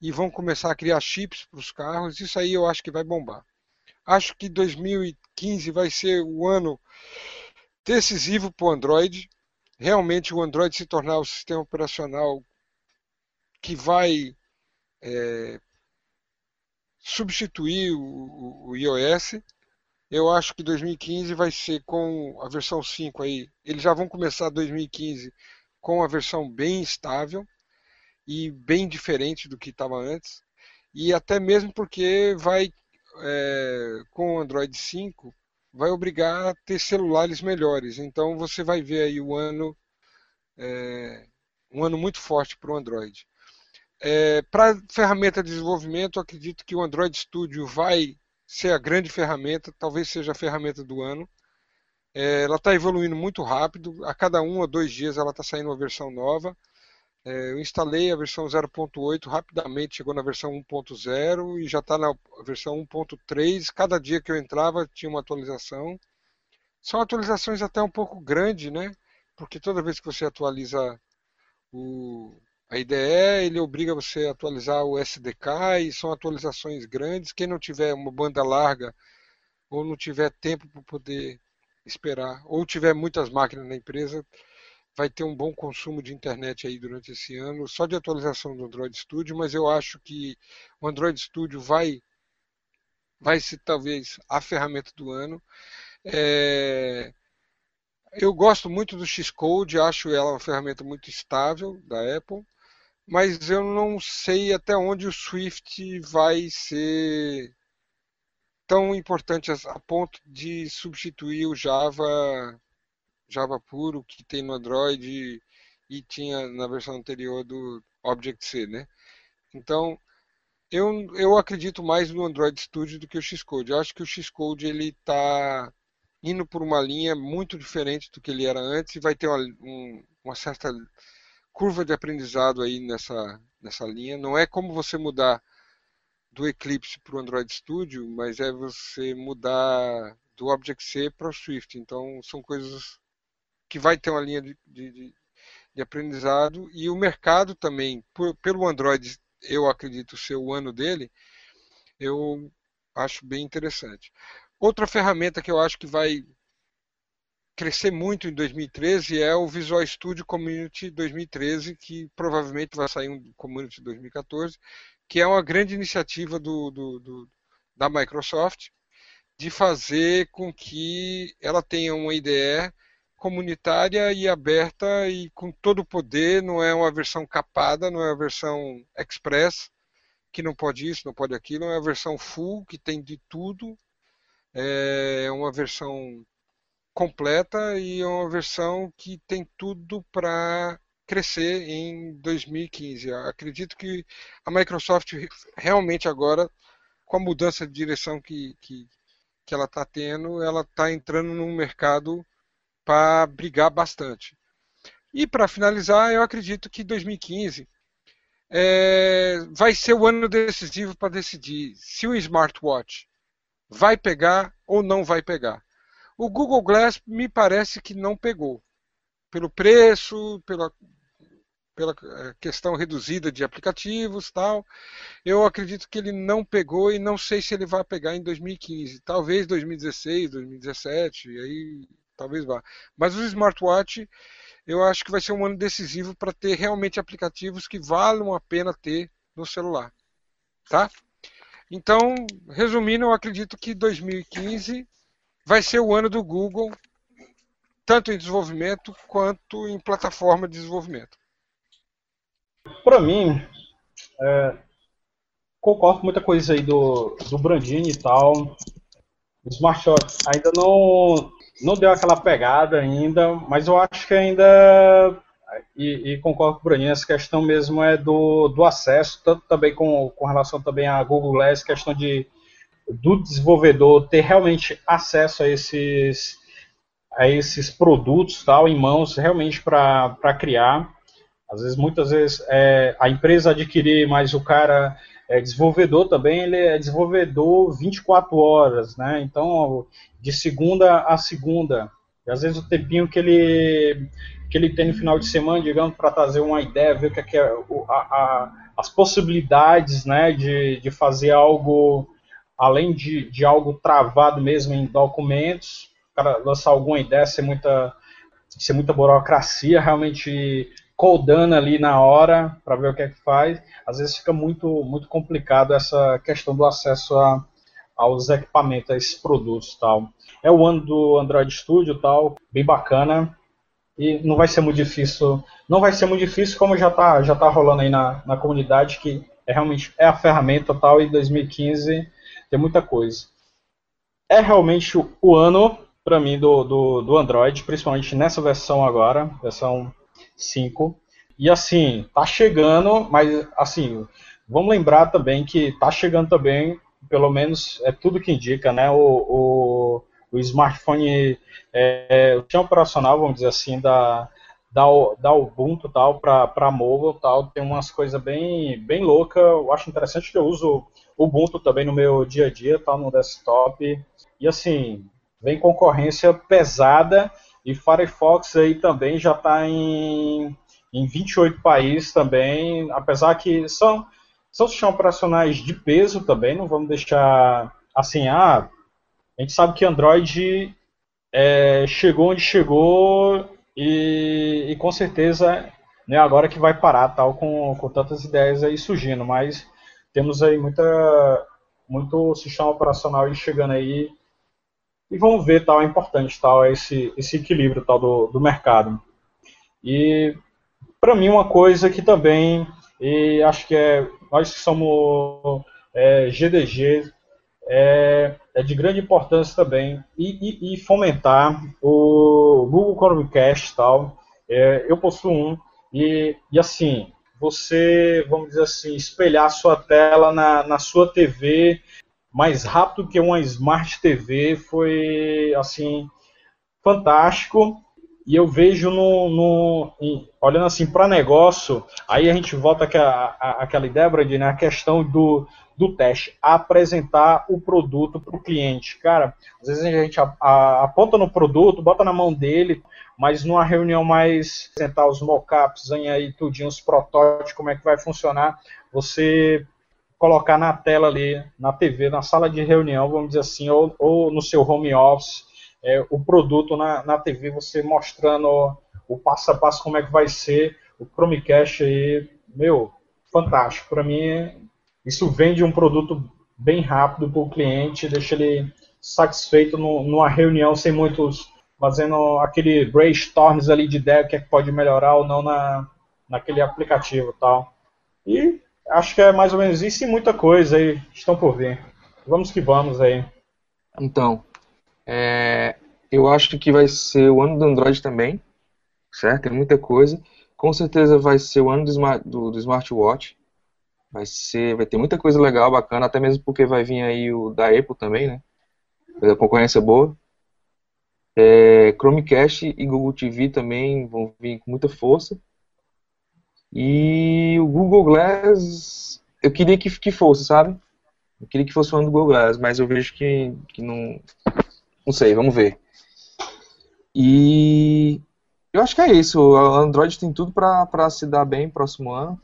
e vão começar a criar chips para os carros. Isso aí eu acho que vai bombar. Acho que 2015 vai ser o ano decisivo para o Android. Realmente o Android se tornar o sistema operacional que vai é, substituir o, o, iOS. Eu acho que 2015 vai ser com a versão 5 aí. Eles já vão começar 2015 com a versão bem estável e bem diferente do que estava antes. E até mesmo porque vai é, com o Android 5 vai obrigar a ter celulares melhores. Então você vai ver aí o ano é, um ano muito forte para o Android. É, Para ferramenta de desenvolvimento, acredito que o Android Studio vai ser a grande ferramenta, talvez seja a ferramenta do ano. É, ela está evoluindo muito rápido, a cada um ou dois dias ela está saindo uma versão nova. É, eu instalei a versão 0.8, rapidamente chegou na versão 1.0 e já está na versão 1.3. Cada dia que eu entrava tinha uma atualização. São atualizações até um pouco grandes, né? Porque toda vez que você atualiza o, a IDE ele obriga você a atualizar o SDK e são atualizações grandes. Quem não tiver uma banda larga ou não tiver tempo para poder esperar, ou tiver muitas máquinas na empresa, vai ter um bom consumo de internet aí durante esse ano, só de atualização do Android Studio, mas eu acho que o Android Studio vai vai ser talvez a ferramenta do ano. É... Eu gosto muito do Xcode, acho ela uma ferramenta muito estável da Apple mas eu não sei até onde o Swift vai ser tão importante a ponto de substituir o Java Java puro que tem no Android e tinha na versão anterior do Object-C, né? Então, eu, eu acredito mais no Android Studio do que o Xcode. Eu acho que o Xcode ele está indo por uma linha muito diferente do que ele era antes e vai ter uma, um, uma certa curva de aprendizado aí nessa, nessa linha. Não é como você mudar do Eclipse para o Android Studio, mas é você mudar do Object-C para o Swift. Então, são coisas que vai ter uma linha de, de, de aprendizado e o mercado também, por, pelo Android, eu acredito ser o ano dele, eu acho bem interessante. Outra ferramenta que eu acho que vai crescer muito em 2013 é o Visual Studio Community 2013, que provavelmente vai sair um Community 2014, que é uma grande iniciativa do, do, do, da Microsoft de fazer com que ela tenha uma IDE comunitária e aberta e com todo o poder, não é uma versão capada, não é uma versão express, que não pode isso, não pode aquilo, é uma versão full, que tem de tudo, é uma versão completa e é uma versão que tem tudo para crescer em 2015. acredito que a Microsoft realmente agora, com a mudança de direção que, que, que ela está tendo, ela está entrando num mercado para brigar bastante. E para finalizar, eu acredito que 2015 é, vai ser o ano decisivo para decidir se o smartwatch vai pegar ou não vai pegar. O Google Glass me parece que não pegou. Pelo preço, pela, pela é, questão reduzida de aplicativos tal. Eu acredito que ele não pegou e não sei se ele vai pegar em 2015. Talvez 2016, 2017, aí talvez vá. Mas o smartwatch, eu acho que vai ser um ano decisivo para ter realmente aplicativos que valham a pena ter no celular, tá? Então, resumindo, eu acredito que 2015 vai ser o ano do Google, tanto em desenvolvimento quanto em plataforma de desenvolvimento. Para mim, é, concordo com muita coisa aí do, do Brandini e tal. O Smartwatch ainda não, não deu aquela pegada ainda, mas eu acho que ainda, e, e concordo com o Bruninho, essa questão mesmo é do, do acesso, tanto também com, com relação também à Google Glass, questão de do desenvolvedor ter realmente acesso a esses a esses produtos tal em mãos realmente para criar às vezes muitas vezes é, a empresa adquirir mas o cara é desenvolvedor também, ele é desenvolvedor 24 horas, né? Então, de segunda a segunda. E às vezes o tempinho que ele, que ele tem no final de semana, digamos, para trazer uma ideia, ver o que é, é a, a, as possibilidades, né, de, de fazer algo, além de, de algo travado mesmo em documentos, para lançar alguma ideia, ser muita, ser muita burocracia, realmente codando ali na hora para ver o que é que faz. Às vezes fica muito, muito complicado essa questão do acesso a, aos equipamentos, a esses produtos tal. É o ano do Android Studio tal, bem bacana. E não vai ser muito difícil, não vai ser muito difícil como já está já tá rolando aí na, na comunidade, que é realmente é a ferramenta tal, e 2015 tem muita coisa. É realmente o, ano, para mim, do, do, do Android, principalmente nessa versão agora, versão 5. E assim, tá chegando, mas assim, vamos lembrar também que tá chegando também, pelo menos é tudo que indica, né? O, o, o smartphone, é, o sistema operacional, vamos dizer assim, da, da, da Ubuntu tal para mobile tal, tem umas coisas bem, bem loucas. Eu acho interessante que eu uso Ubuntu também no meu dia a dia, tá no desktop. E assim, vem concorrência pesada. E Firefox aí também já está em, em 28 países também, apesar que são, são sistemas operacionais de peso também, não vamos deixar assim, ah, a gente sabe que Android é, chegou onde chegou e, e com certeza né, agora que vai parar tal com, com tantas ideias aí surgindo, mas temos aí muita muito sistema operacional chegando aí e vamos ver tal é importante tal esse esse equilíbrio tal do, do mercado. E para mim uma coisa que também e acho que é nós que somos é, GDG é, é, de grande importância também e, e, e fomentar o Google Chromecast tal. É, eu possuo um e, e assim você vamos dizer assim espelhar sua tela na, na sua TV mais rápido que uma Smart TV foi assim fantástico. E eu vejo no, no em, olhando assim para negócio, aí a gente volta àquela ideia, Brand, né, a questão do, do teste, apresentar o produto para o cliente. Cara, às vezes a gente a, a, aponta no produto, bota na mão dele, mas numa reunião mais apresentar os mockups, aí tudinho, os protótipos, como é que vai funcionar, você colocar na tela ali, na TV, na sala de reunião, vamos dizer assim, ou, ou no seu home office, é, o produto na, na TV, você mostrando o passo a passo como é que vai ser, o Chromecast aí, meu, fantástico. Para mim, isso vende um produto bem rápido para o cliente, deixa ele satisfeito no, numa reunião sem muitos fazendo aquele brainstorms ali de ideia, o que é que pode melhorar ou não na, naquele aplicativo tal. E acho que é mais ou menos isso e muita coisa aí estão por vir. Vamos que vamos aí. Então, é, eu acho que vai ser o ano do Android também, certo? Tem muita coisa. Com certeza vai ser o ano do, smart, do, do smartwatch. Vai ser, vai ter muita coisa legal, bacana, até mesmo porque vai vir aí o da Apple também, né? A concorrência boa. É, Chromecast e Google TV também vão vir com muita força. E o Google Glass, eu queria que, que fosse, sabe? Eu queria que fosse o ano do Google Glass, mas eu vejo que, que não, não sei, vamos ver. E eu acho que é isso. O Android tem tudo para se dar bem próximo ano.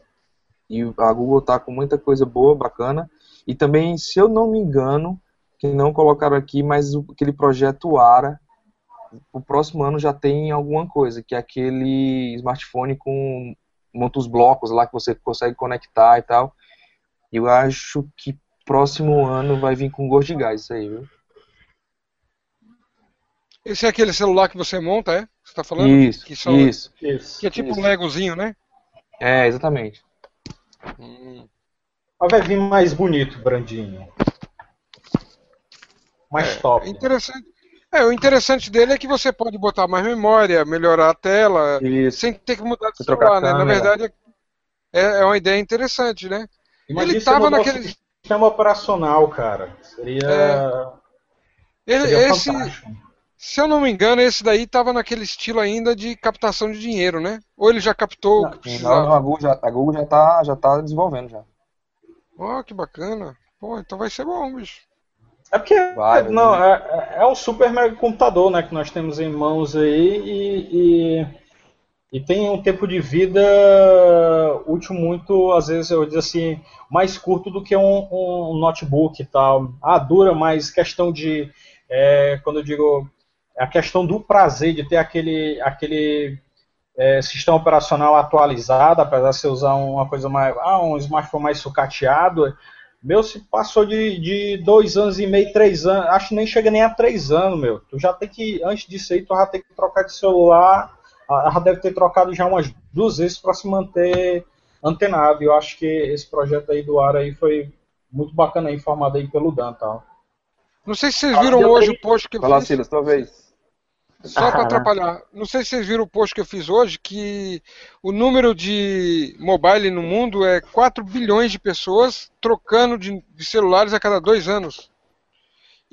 E a Google está com muita coisa boa, bacana. E também, se eu não me engano, que não colocaram aqui, mas aquele projeto ARA, o próximo ano já tem alguma coisa, que é aquele smartphone com muitos blocos lá que você consegue conectar e tal. Eu acho que próximo ano vai vir com gosto de gás isso aí, viu? Esse é aquele celular que você monta, é? Você tá falando? Isso, que são, isso. Que é tipo isso. um Legozinho, né? É, exatamente. Hum. Mas vai vir mais bonito, Brandinho. Mais É, top. interessante. É, o interessante dele é que você pode botar mais memória, melhorar a tela, Isso. sem ter que mudar de Você celular, né? Na verdade, é, é uma ideia interessante, né? Imagina ele se tava no nosso naquele- sistema operacional, cara. Seria, Ele, seria esse, fantástico. Se eu não me engano, esse daí tava naquele estilo ainda de captação de dinheiro, né? Ou ele já captou o que Não, precisava? a Google já, a Google já tá, já tá desenvolvendo já. Ó, que bacana. Pô, então vai ser bom, bicho. É porque Vai, não, é, é- é um super mega computador né, que nós temos em mãos aí e, e, e tem um tempo de vida útil muito, às vezes eu digo assim, mais curto do que um, um notebook e tal. Ah, dura, mas questão de. é, quando eu digo. A questão do prazer de ter aquele, aquele é, sistema operacional atualizado, apesar de você usar uma coisa mais. Ah, um smartphone mais sucateado. Meu, se passou de, de dois anos e meio, três anos, acho que nem chega nem a três anos, meu. Tu já tem que, antes disso aí, tu já tem que trocar de celular, ah, já deve ter trocado já umas duas vezes para se manter antenado. E eu acho que esse projeto aí do ar aí foi muito bacana aí, informado aí pelo Dan, tá? Não sei se vocês viram hoje o post que eu Fala, fiz. Silas, tua vez. Só para Ah, atrapalhar. Não sei se vocês viram o post que eu fiz hoje, que o número de mobile no mundo é 4 bilhões de pessoas trocando de, de celulares a cada dois anos.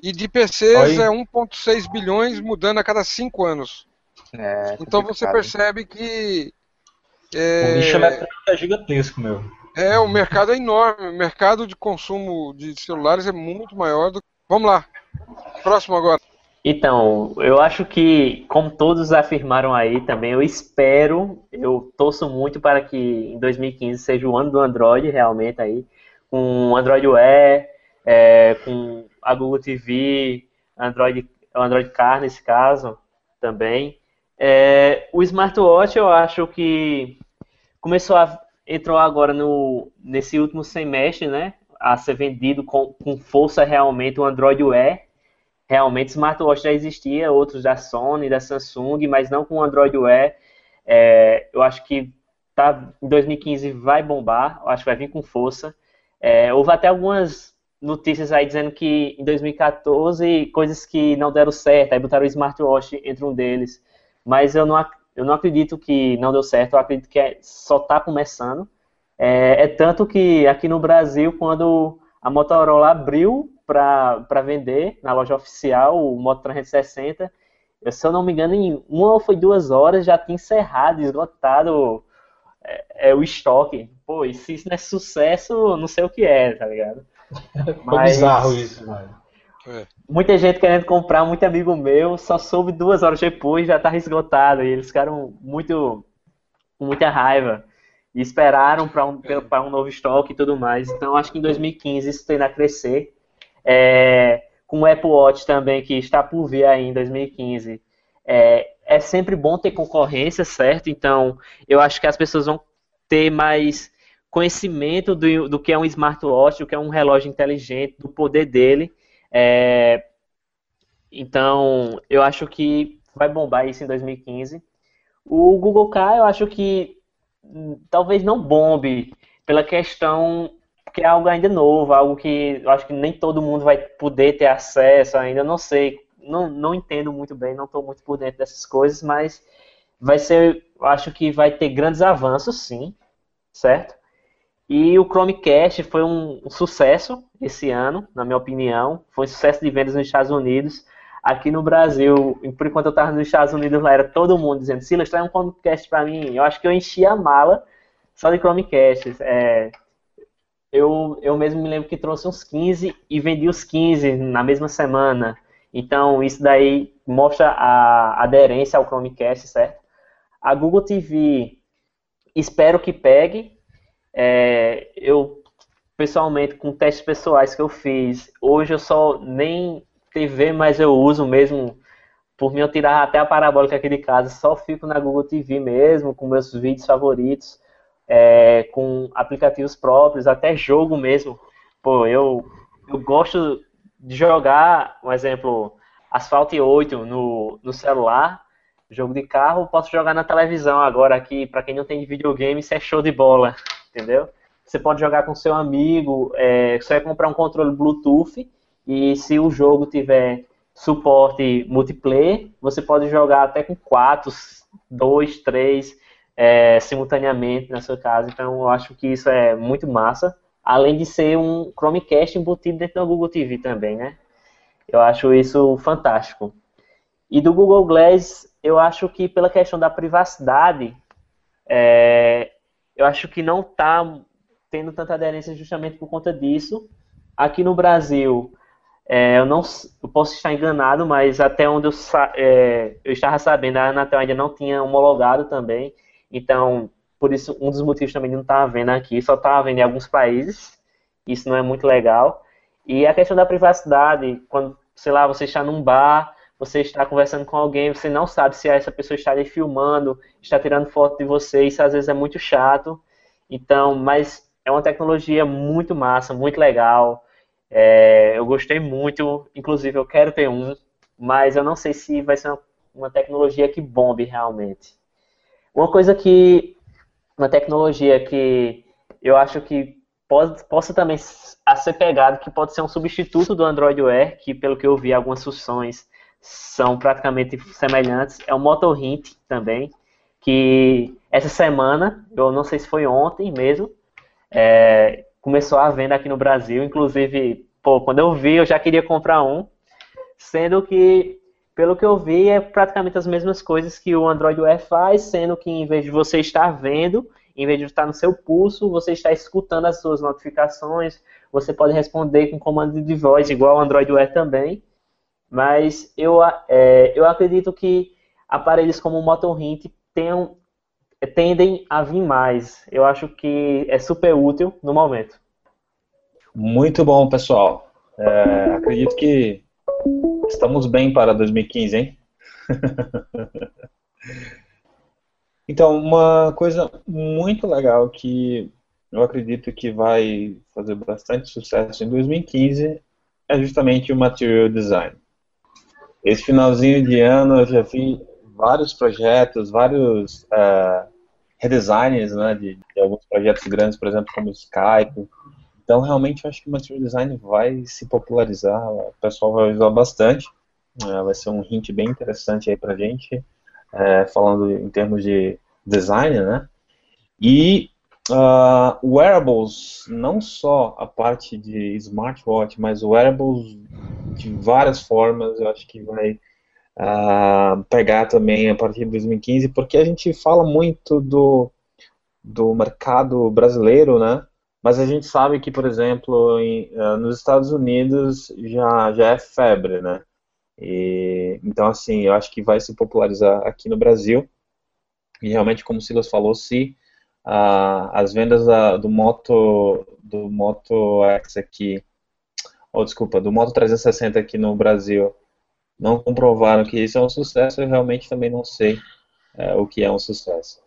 E de PCs Aí. é 1,6 bilhões mudando a cada 5 anos. É, Então você percebe que O é, lixo eletrônico é gigantesco, meu. é, o mercado é enorme. O mercado de consumo de celulares é muito maior do que. Vamos lá. Próximo agora. Então, eu acho que, como todos afirmaram aí também, eu espero, eu torço muito para que em 2015 seja o ano do Android, realmente aí, com Android Wear, é, com a Google TV, Android, Android Car nesse caso também. É, o smartwatch eu acho que começou a entrou agora no nesse último semestre, né, a ser vendido com, com força realmente o Android Wear realmente smartwatch já existia, outros da Sony, da Samsung, mas não com Android Wear. É, eu acho que tá, em 2015 vai bombar, acho que vai vir com força. É, houve até algumas notícias aí dizendo que em 2014 coisas que não deram certo, aí botaram o smartwatch entre um deles. Mas eu não, eu não acredito que não deu certo, eu acredito que é- só está começando. É, é tanto que aqui no Brasil, quando a Motorola abriu para vender na loja oficial o Moto 360, eu, se eu não me engano, em uma ou foi duas horas já tinha encerrado, esgotado é, é, o estoque. Pô, e se isso não é sucesso, não sei o que é, tá ligado? Foi bizarro isso, mano. É. Muita gente querendo comprar, muito amigo meu, só soube duas horas depois, já tava esgotado. E eles ficaram muito com muita raiva. E esperaram para um, pra um novo estoque e tudo mais. Então acho que em 2015 isso tende a crescer. É, com o Apple Watch também, que está por vir aí em 2015. É, é sempre bom ter concorrência, certo? Então eu acho que as pessoas vão ter mais conhecimento do, do que é um smartwatch, do que é um relógio inteligente, do poder dele. É, então, eu acho que vai bombar isso em 2015. O Google Car, eu acho que hum, talvez não bombe pela questão que é algo ainda novo, algo que eu acho que nem todo mundo vai poder ter acesso ainda, não sei, não, não entendo muito bem, não estou muito por dentro dessas coisas, mas vai ser, acho que vai ter grandes avanços, sim, certo? E o Chromecast foi um, um, sucesso esse ano, na minha opinião. Foi um sucesso de vendas nos Estados Unidos. Aqui no Brasil, por enquanto eu estava nos Estados Unidos, lá era todo mundo dizendo, Silas, traz um Chromecast para mim. Eu acho que eu enchi a mala só de Chromecasts. É, eu, eu mesmo me lembro que trouxe uns 15 e vendi os 15 na mesma semana. Então, isso daí mostra a aderência ao Chromecast, certo? A Google TV, espero que pegue, é, eu, pessoalmente, com testes pessoais que eu fiz, hoje eu só nem TV, mas eu uso mesmo. Por mim, eu tirar até a parabólica aqui de casa, só fico na Google TV mesmo, com meus vídeos favoritos, é, com aplicativos próprios, até jogo mesmo. Pô, eu, eu gosto de jogar, um exemplo, Asphalt 8 no, no celular, jogo de carro, posso jogar na televisão agora aqui, para quem não tem videogame, isso é show de bola entendeu? Você pode jogar com seu amigo, é, você vai comprar um controle Bluetooth e se o jogo tiver suporte multiplayer, você pode jogar até com quatro, dois, três é, simultaneamente na sua casa. Então eu acho que isso é muito massa. Além de ser um Chromecast embutido dentro da Google TV também, né? Eu acho isso fantástico. E do Google Glass, eu acho que pela questão da privacidade, é, eu acho que não está tendo tanta aderência justamente por conta disso. Aqui no Brasil, é, eu não eu posso estar enganado, mas até onde eu, é, eu estava sabendo, a Anatel ainda não tinha homologado também. Então, por isso, um dos motivos também de não estar vendo aqui, só estava vendo em alguns países. Isso não é muito legal. E a questão da privacidade, quando, sei lá, você está num bar, você está conversando com alguém, você não sabe se essa pessoa está ali filmando, está tirando foto de você, isso às vezes é muito chato. Então, mas é uma tecnologia muito massa, muito legal. É, eu gostei muito, inclusive eu quero ter um, mas eu não sei se vai ser uma, uma tecnologia que bombe realmente. Uma coisa que, uma tecnologia que eu acho que pode, possa também ser pegado, que pode ser um substituto do Android Wear, que pelo que eu vi algumas funções são praticamente semelhantes. É o MotoHint também, que essa semana, eu não sei se foi ontem mesmo, é, começou a venda aqui no Brasil. Inclusive, pô, quando eu vi, eu já queria comprar um, sendo que, pelo que eu vi, é praticamente as mesmas coisas que o Android Wear faz, sendo que em vez de você estar vendo, em vez de estar no seu pulso, você está escutando as suas notificações, você pode responder com comando de voz, igual o Android Wear também. Mas eu, é, eu acredito que aparelhos como o MotoHint tenham, tendem a vir mais. Eu acho que é super útil no momento. Muito bom, pessoal. É, acredito que estamos bem para 2015, hein? então, uma coisa muito legal que eu acredito que vai fazer bastante sucesso em 2015 é justamente o material design. Esse finalzinho de ano eu já vi vários projetos, vários uh, redesigns né, de, de, alguns projetos grandes, por exemplo, como o Skype. Então, realmente, eu acho que o material design vai se popularizar, o pessoal vai usar bastante. Uh, vai ser um hint bem interessante aí pra gente, uh, falando em termos de design, né? E Uh, wearables, não só a parte de smartwatch, mas wearables de várias formas, eu acho que vai uh, pegar também a partir de 2015, porque a gente fala muito do, do mercado brasileiro, né? Mas a gente sabe que, por exemplo, em, uh, nos Estados Unidos já, já é febre, né? E, então, assim, eu acho que vai se popularizar aqui no Brasil. E realmente, como o Silas falou, se uh, as vendas da, do Moto do Moto X aqui, ou oh, desculpa, do Moto 360 aqui no Brasil não comprovaram que isso é um sucesso, eu realmente também não sei é, o que é um sucesso.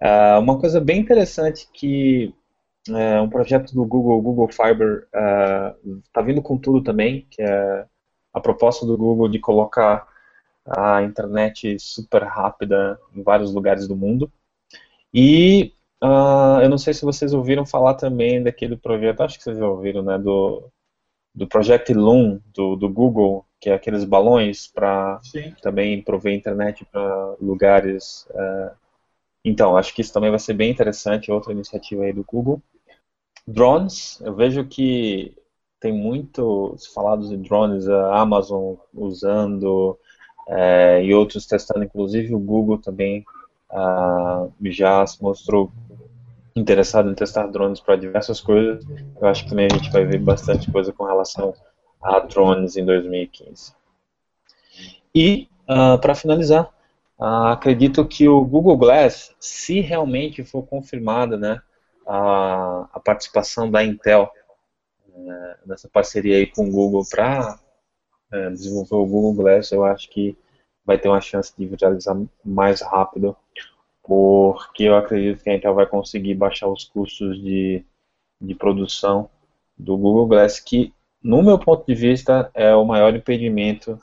Uh, uma coisa bem interessante que é, um projeto do Google, Google Fiber, está uh, vindo com tudo também, que é a proposta do Google de colocar a internet super rápida em vários lugares do mundo. E uh, eu não sei se vocês ouviram falar também daquele projeto, acho que vocês já ouviram, né, do, do Project Loom do, do Google, que é aqueles balões para também prover internet para lugares. Uh, então, acho que isso também vai ser bem interessante, outra iniciativa aí do Google. Drones, eu vejo que tem muito falados em drones, a Amazon usando é, e outros testando, inclusive o Google também uh, já se mostrou interessado em testar drones para diversas coisas. Eu acho que também a gente vai ver bastante coisa com relação a drones em 2015. E, ah, para finalizar, uh, acredito que o Google Glass, se realmente for confirmada né, a, a participação da Intel uh, nessa parceria aí com o Google para uh, desenvolver o Google Glass, eu acho que vai ter uma chance de viralizar mais rápido, porque eu acredito que a Intel vai conseguir baixar os custos de, de produção do Google Glass, que no meu ponto de vista, é o maior impedimento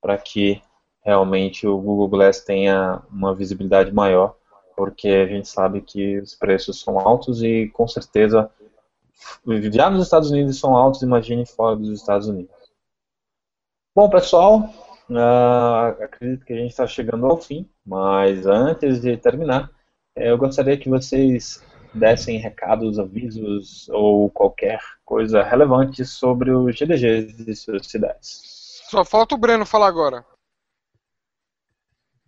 para que realmente o Google Glass tenha uma visibilidade maior, porque a gente sabe que os preços são altos e com certeza já nos Estados Unidos são altos, imagine fora dos Estados Unidos. Bom, pessoal, uh, acredito que a gente está chegando ao fim, mas antes de terminar, eu gostaria que vocês dessem recados, avisos ou qualquer coisa relevante sobre os GDGs de suas cidades. Só falta o Breno falar agora.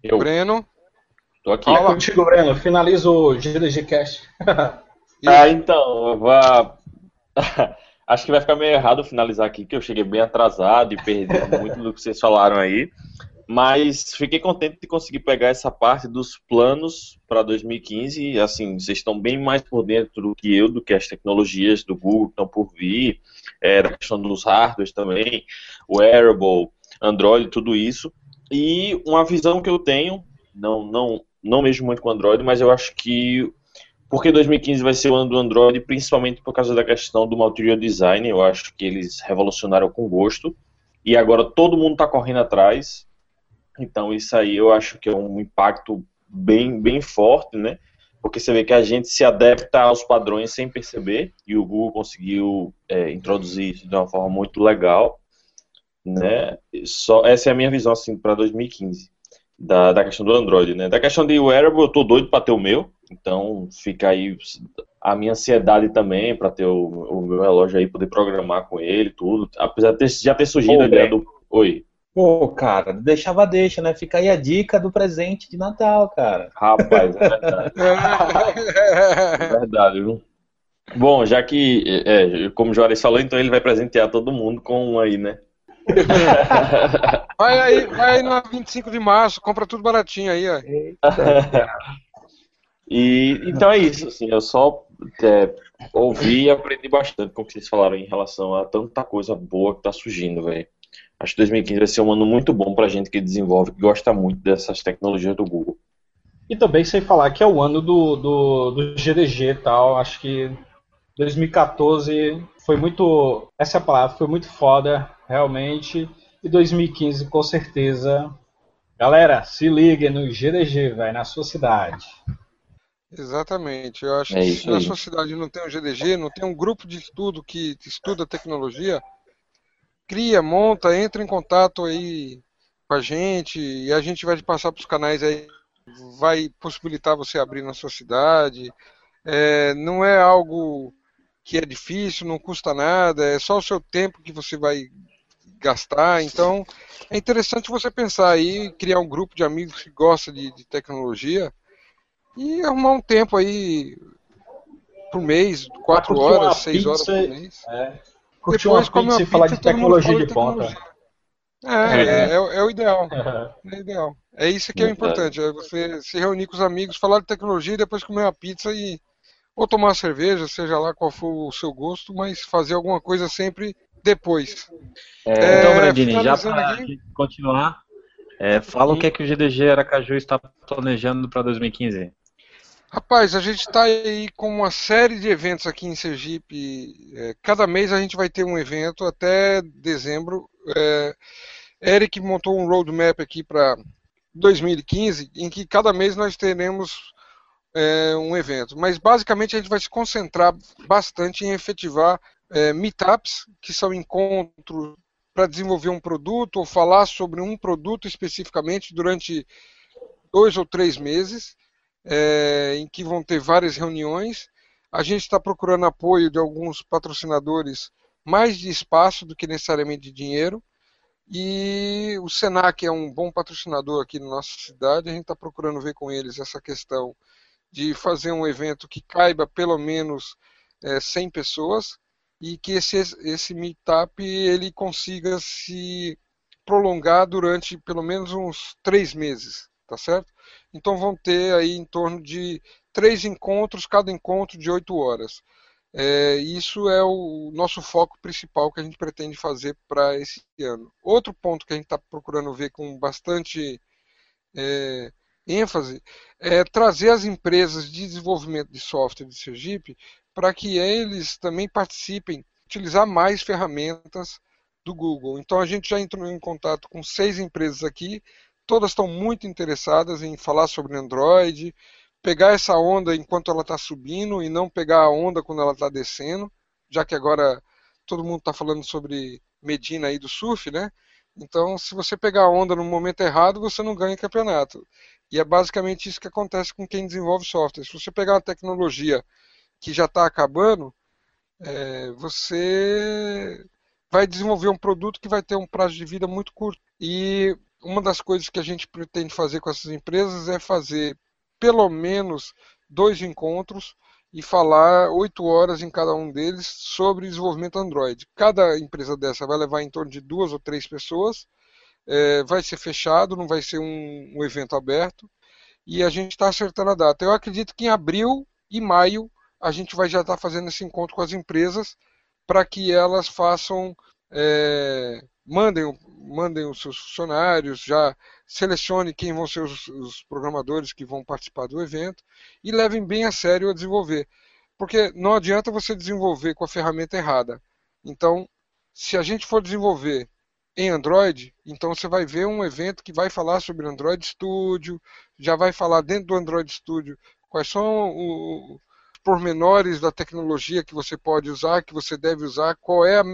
Eu. Breno. Tô aqui. Fala. Contigo, Breno. Finaliza o GDG Cast. ah, então, vou... acho que vai ficar meio errado finalizar aqui, que eu cheguei bem atrasado e perdi muito do que vocês falaram aí. Mas fiquei contente de conseguir pegar essa parte dos planos para 2015. Assim, vocês estão bem mais por dentro do que eu, do que as tecnologias do Google que estão por vir, é, da questão dos hardwares também, wearable, Android, tudo isso. E uma visão que eu tenho, não, não, não mesmo muito com Android, mas eu acho que porque 2015 vai ser o ano do Android, principalmente por causa da questão do material design, eu acho que eles revolucionaram com gosto. E agora todo mundo está correndo atrás. Então isso aí eu acho que é um impacto bem, bem forte, né? Porque você vê que a gente se adapta aos padrões sem perceber e o Google conseguiu é, introduzir isso de uma forma muito legal, né? Só essa é a minha visão assim para 2015 da, da questão do Android, né? Da questão de wearable eu tô doido para ter o meu, então fica aí a minha ansiedade também para ter o, o, meu relógio aí poder programar com ele, tudo. Apesar de ter, já ter surgido a ideia do, oi. Pô, cara, deixava deixa, né? Fica aí a dica do presente de Natal, cara. Rapaz, é verdade. é verdade, viu? Bom, já que, é, como o Juarez falou, então ele vai presentear todo mundo com um aí, né? vai aí, vai aí no 25 de março, compra tudo baratinho aí, ó. e, então é isso, assim, eu só é, ouvi e aprendi bastante com o que vocês falaram em relação a tanta coisa boa que tá surgindo, velho. Acho que 2015 vai ser um ano muito bom para a gente que desenvolve, que gosta muito dessas tecnologias do Google. E também sem falar que é o ano do, do, do GDG e tal. Acho que 2014 foi muito. Essa é a palavra, foi muito foda, realmente. E 2015, com certeza. Galera, se liguem no GDG, vai na sua cidade. Exatamente. Eu acho é que se na sua cidade não tem um GDG, não tem um grupo de estudo que estuda tecnologia, cria, monta, entra em contato aí com a gente e a gente vai passar para os canais aí, vai possibilitar você abrir na sua cidade. É, não é algo que é difícil, não custa nada, é só o seu tempo que você vai gastar. Então, é interessante você pensar aí, criar um grupo de amigos que gosta de, de tecnologia e arrumar um tempo aí por mês, quatro horas, seis horas por mês. É. Curtir uma pizza e falar de tecnologia de ponta. É, é, é, é, o ideal. É ideal. É isso que é o importante, é você se reunir com os amigos, falar de tecnologia e depois comer uma pizza e ou tomar uma cerveja, seja lá qual for o seu gosto, mas fazer alguma coisa sempre depois. É, então, Brandini, já para continuar, é, fala o que é que o GDG Aracaju está planejando para 2015. Rapaz, a gente está aí com uma série de eventos aqui em Sergipe. É, cada mês a gente vai ter um evento até dezembro. É, Eric montou um roadmap aqui para 2015, em que cada mês nós teremos é, um evento. Mas basicamente a gente vai se concentrar bastante em efetivar é, meetups, que são encontros para desenvolver um produto ou falar sobre um produto especificamente durante dois ou três meses, é, em que vão ter várias reuniões. A gente está procurando apoio de alguns patrocinadores mais de espaço do que necessariamente de dinheiro. E o Senac é um bom patrocinador aqui na nossa cidade. A gente está procurando ver com eles essa questão de fazer um evento que caiba pelo menos é, 100 pessoas e que esse, esse meetup ele consiga se prolongar durante pelo menos uns três meses, tá certo? Então vão ter aí em torno de três encontros, cada encontro de oito horas. É, isso é o nosso foco principal que a gente pretende fazer para esse ano. Outro ponto que a gente está procurando ver com bastante é, ênfase é trazer as empresas de desenvolvimento de software de Sergipe para que eles também participem, utilizar mais ferramentas do Google. Então a gente já entrou em contato com seis empresas aqui, todas estão muito interessadas em falar sobre Android, pegar essa onda enquanto ela está subindo e não pegar a onda quando ela está descendo, já que agora todo mundo está falando sobre Medina aí do surf, né? Então, se você pegar a onda no momento errado, você não ganha campeonato. E é basicamente isso que acontece com quem desenvolve software. Se você pegar uma tecnologia que já está acabando, é, você vai desenvolver um produto que vai ter um prazo de vida muito curto. E uma das coisas que a gente pretende fazer com essas empresas é fazer pelo menos dois encontros e falar oito horas em cada um deles sobre desenvolvimento Android. Cada empresa dessa vai levar em torno de duas ou três pessoas, é, vai ser fechado, não vai ser um, um evento aberto, e a gente está acertando a data. Eu acredito que em abril e maio a gente vai já estar fazendo esse encontro com as empresas para que elas façam, é, mandem, mandem os seus funcionários, já selecione quem vão ser os, os, programadores que vão participar do evento e levem bem a sério a desenvolver. Porque não adianta você desenvolver com a ferramenta errada. Então, se a gente for desenvolver em Android, então você vai ver um evento que vai falar sobre Android Studio, já vai falar dentro do Android Studio quais são os pormenores da tecnologia que você pode usar, que você deve usar, qual é a,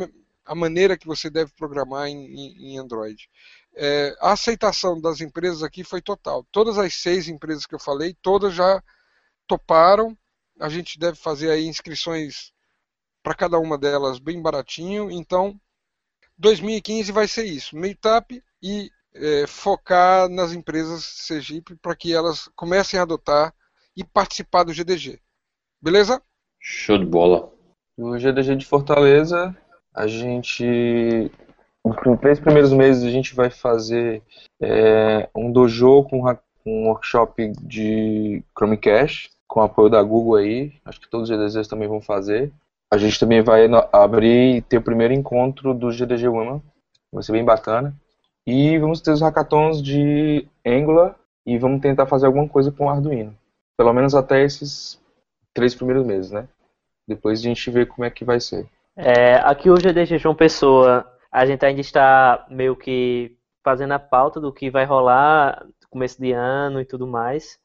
a maneira que você deve programar em, em, em Android. É, a aceitação das empresas aqui foi total. Todas as seis empresas que eu falei, todas já toparam. A gente deve fazer aí inscrições para cada uma delas bem baratinho. Então, 2015 vai ser isso: meetup e é, focar nas empresas Sergipe para que elas comecem a adotar e participar do GDG. Beleza? Show de bola. No GDG de Fortaleza, a gente. Nos três primeiros meses a gente vai fazer é, um dojo com um workshop de Chromecast, com apoio da Google aí. Acho que todos os GDGs também vão fazer. A gente também vai abrir e ter o primeiro encontro do GDG Women. Vai ser bem bacana. E vamos ter os hackathons de Angular e vamos tentar fazer alguma coisa com Arduino. Pelo menos até esses três primeiros meses, né? Depois a gente vê como é que vai ser. É, aqui o GDG João Pessoa, a gente ainda está meio que fazendo a pauta do que vai rolar no começo de ano e tudo mais.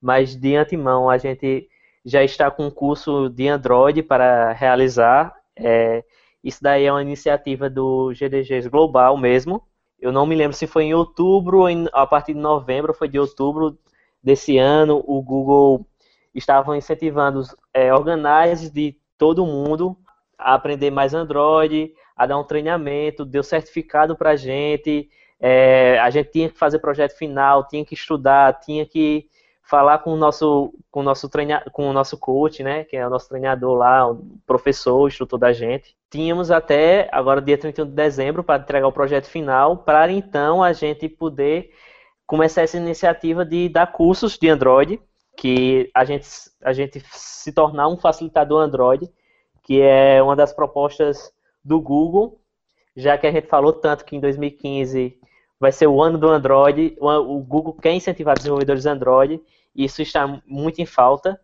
Mas de antemão a gente já está com um curso de Android para realizar. É, isso daí é uma iniciativa do GDGs Global mesmo. Eu não me lembro se foi em outubro ou a partir de novembro, foi de outubro desse ano, o Google estava incentivando os é, organizers de todo mundo a aprender mais Android, a dar um treinamento, deu certificado para a gente, é, a gente tinha que fazer projeto final, tinha que estudar, tinha que falar com o nosso, com o nosso, treina, com o nosso coach, né, que é o nosso treinador lá, o professor, o instrutor da gente. Tínhamos até agora dia 31 de dezembro para entregar o projeto final, para então a gente poder começar essa iniciativa de dar cursos de Android, que a gente, a gente se tornar um facilitador Android, que é uma das propostas do Google, já que a gente falou tanto que em 2015 vai ser o ano do Android, o Google quer incentivar desenvolvedores Android, e isso está muito em falta,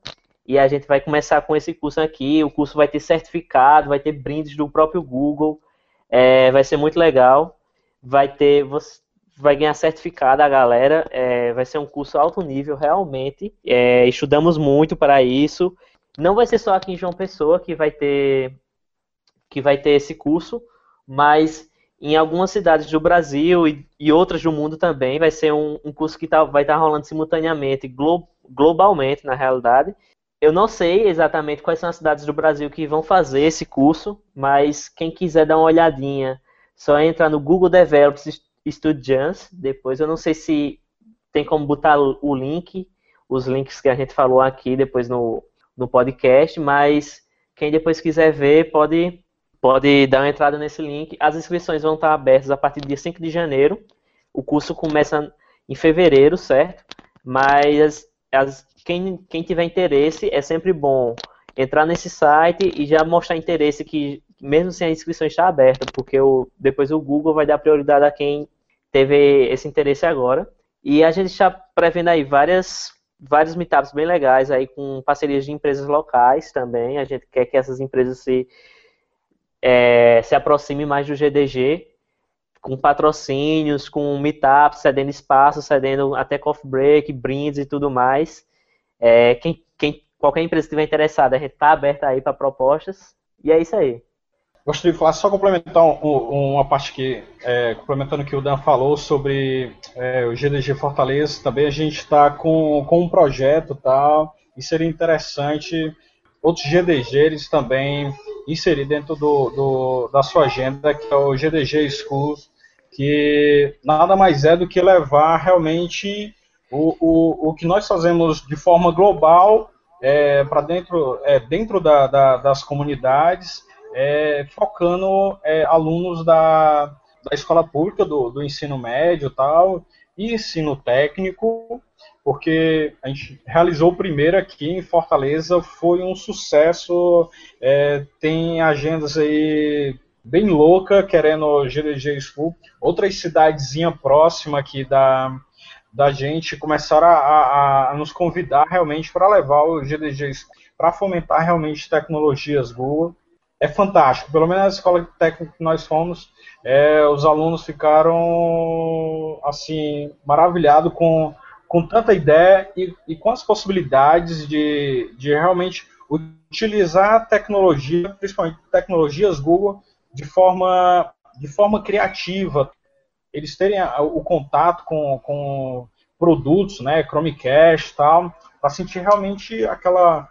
e a gente vai começar com esse curso aqui, o curso vai ter certificado, vai ter brindes do próprio Google, é, vai ser muito legal, vai ter, você, vai ganhar certificado a galera. É, vai ser um curso alto nível, realmente. É, estudamos muito para isso. Não vai ser só aqui em João Pessoa que vai ter que vai ter esse curso, mas em algumas cidades do Brasil e, e outras do mundo também vai ser um, um curso que tá, vai estar tá rolando simultaneamente, glo, globalmente na realidade. Eu não sei exatamente quais são as cidades do Brasil que vão fazer esse curso, mas quem quiser dar uma olhadinha, só entra no Google Developers Studians. Depois eu não sei se tem como botar o link, os links que a gente falou aqui depois no, no podcast, mas quem depois quiser ver pode, pode dar uma entrada nesse link. As inscrições vão estar abertas a partir do dia 5 de janeiro. O curso começa em fevereiro, certo? Mas as, quem, quem tiver interesse, é sempre bom entrar nesse site e já mostrar interesse que, mesmo sem a inscrição estar aberta, porque o, depois o Google vai dar prioridade a quem teve esse interesse agora. E a gente está prevendo aí várias, vários meetups bem legais aí com parcerias de empresas locais também. A gente quer que essas empresas se, é, se aproximem mais do GDG, com patrocínios, com meetups, cedendo espaço, cedendo até coffee break, brindes e tudo mais. É, quem, quem, qualquer empresa que estiver interessada, a gente está aberta aí para propostas. E é isso aí. Gostaria de falar, só complementar um, uma parte que, é, complementando o que o Dan falou sobre é, o GDG Fortaleza, também a gente está com, com um projeto tal, e seria interessante outros GDGs também inserir dentro do, do, da sua agenda, que é o GDG School, que nada mais é do que levar realmente o, o, o que nós fazemos de forma global é, para dentro, é, dentro da, da, das comunidades é, focando é, alunos da, da escola pública, do, do ensino médio tal, e ensino técnico, porque a gente realizou o primeiro aqui em Fortaleza, foi um sucesso, é, tem agendas aí bem louca, querendo GDG School, outras cidadezinhas próximas aqui da, da gente começaram a, a, a nos convidar realmente para levar o GDG para fomentar realmente tecnologias Google é fantástico. Pelo menos na escola técnica que nós fomos, é, os alunos ficaram assim maravilhados com, com tanta ideia e, e com as possibilidades de, de realmente utilizar a tecnologia, principalmente tecnologias Google, de forma, de forma criativa. Eles terem o contato com, com produtos, né, Chromecast e tal, para sentir realmente aquela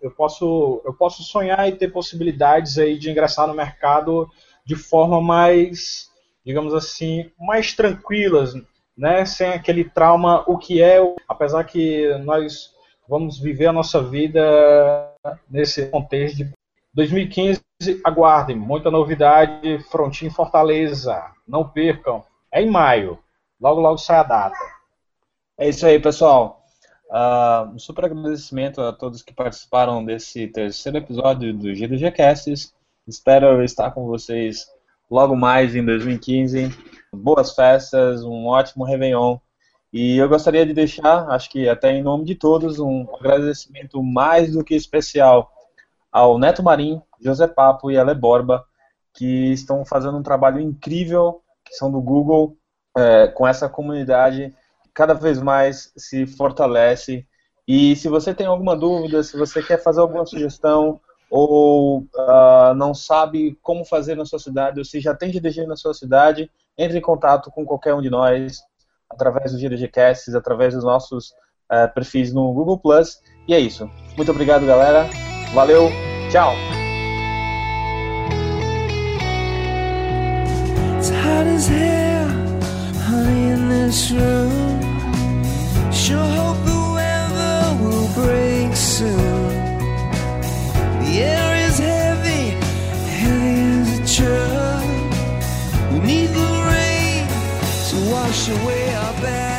eu posso, eu posso sonhar e ter possibilidades aí de ingressar no mercado de forma mais, digamos assim, mais tranquilas, né, sem aquele trauma, o que é, apesar que nós vamos viver a nossa vida nesse contexto de 2015, aguardem, muita novidade, Frontin Fortaleza, não percam, é em maio, logo logo sai a data. É isso aí, pessoal. Uh, um super agradecimento a todos que participaram desse terceiro episódio do GDG Casts. Espero estar com vocês logo mais em 2015. Boas festas, um ótimo Réveillon. E eu gostaria de deixar, acho que até em nome de todos, um agradecimento mais do que especial ao Neto Marim, José Papo e Ale Borba, que estão fazendo um trabalho incrível, que são do Google, é, com essa comunidade cada vez mais se fortalece. E se você tem alguma dúvida, se você quer fazer alguma sugestão, ou uh, não sabe como fazer na sua cidade, ou se já tem GDG na sua cidade, entre em contato com qualquer um de nós, através do GDGcasts, através dos nossos uh, perfis no Google+. E é isso. Muito obrigado, galera. Valeu. Tchau. this room. Sure hope the weather will break soon. The air is heavy, heavy as a truck. We need the rain to wash away our bad.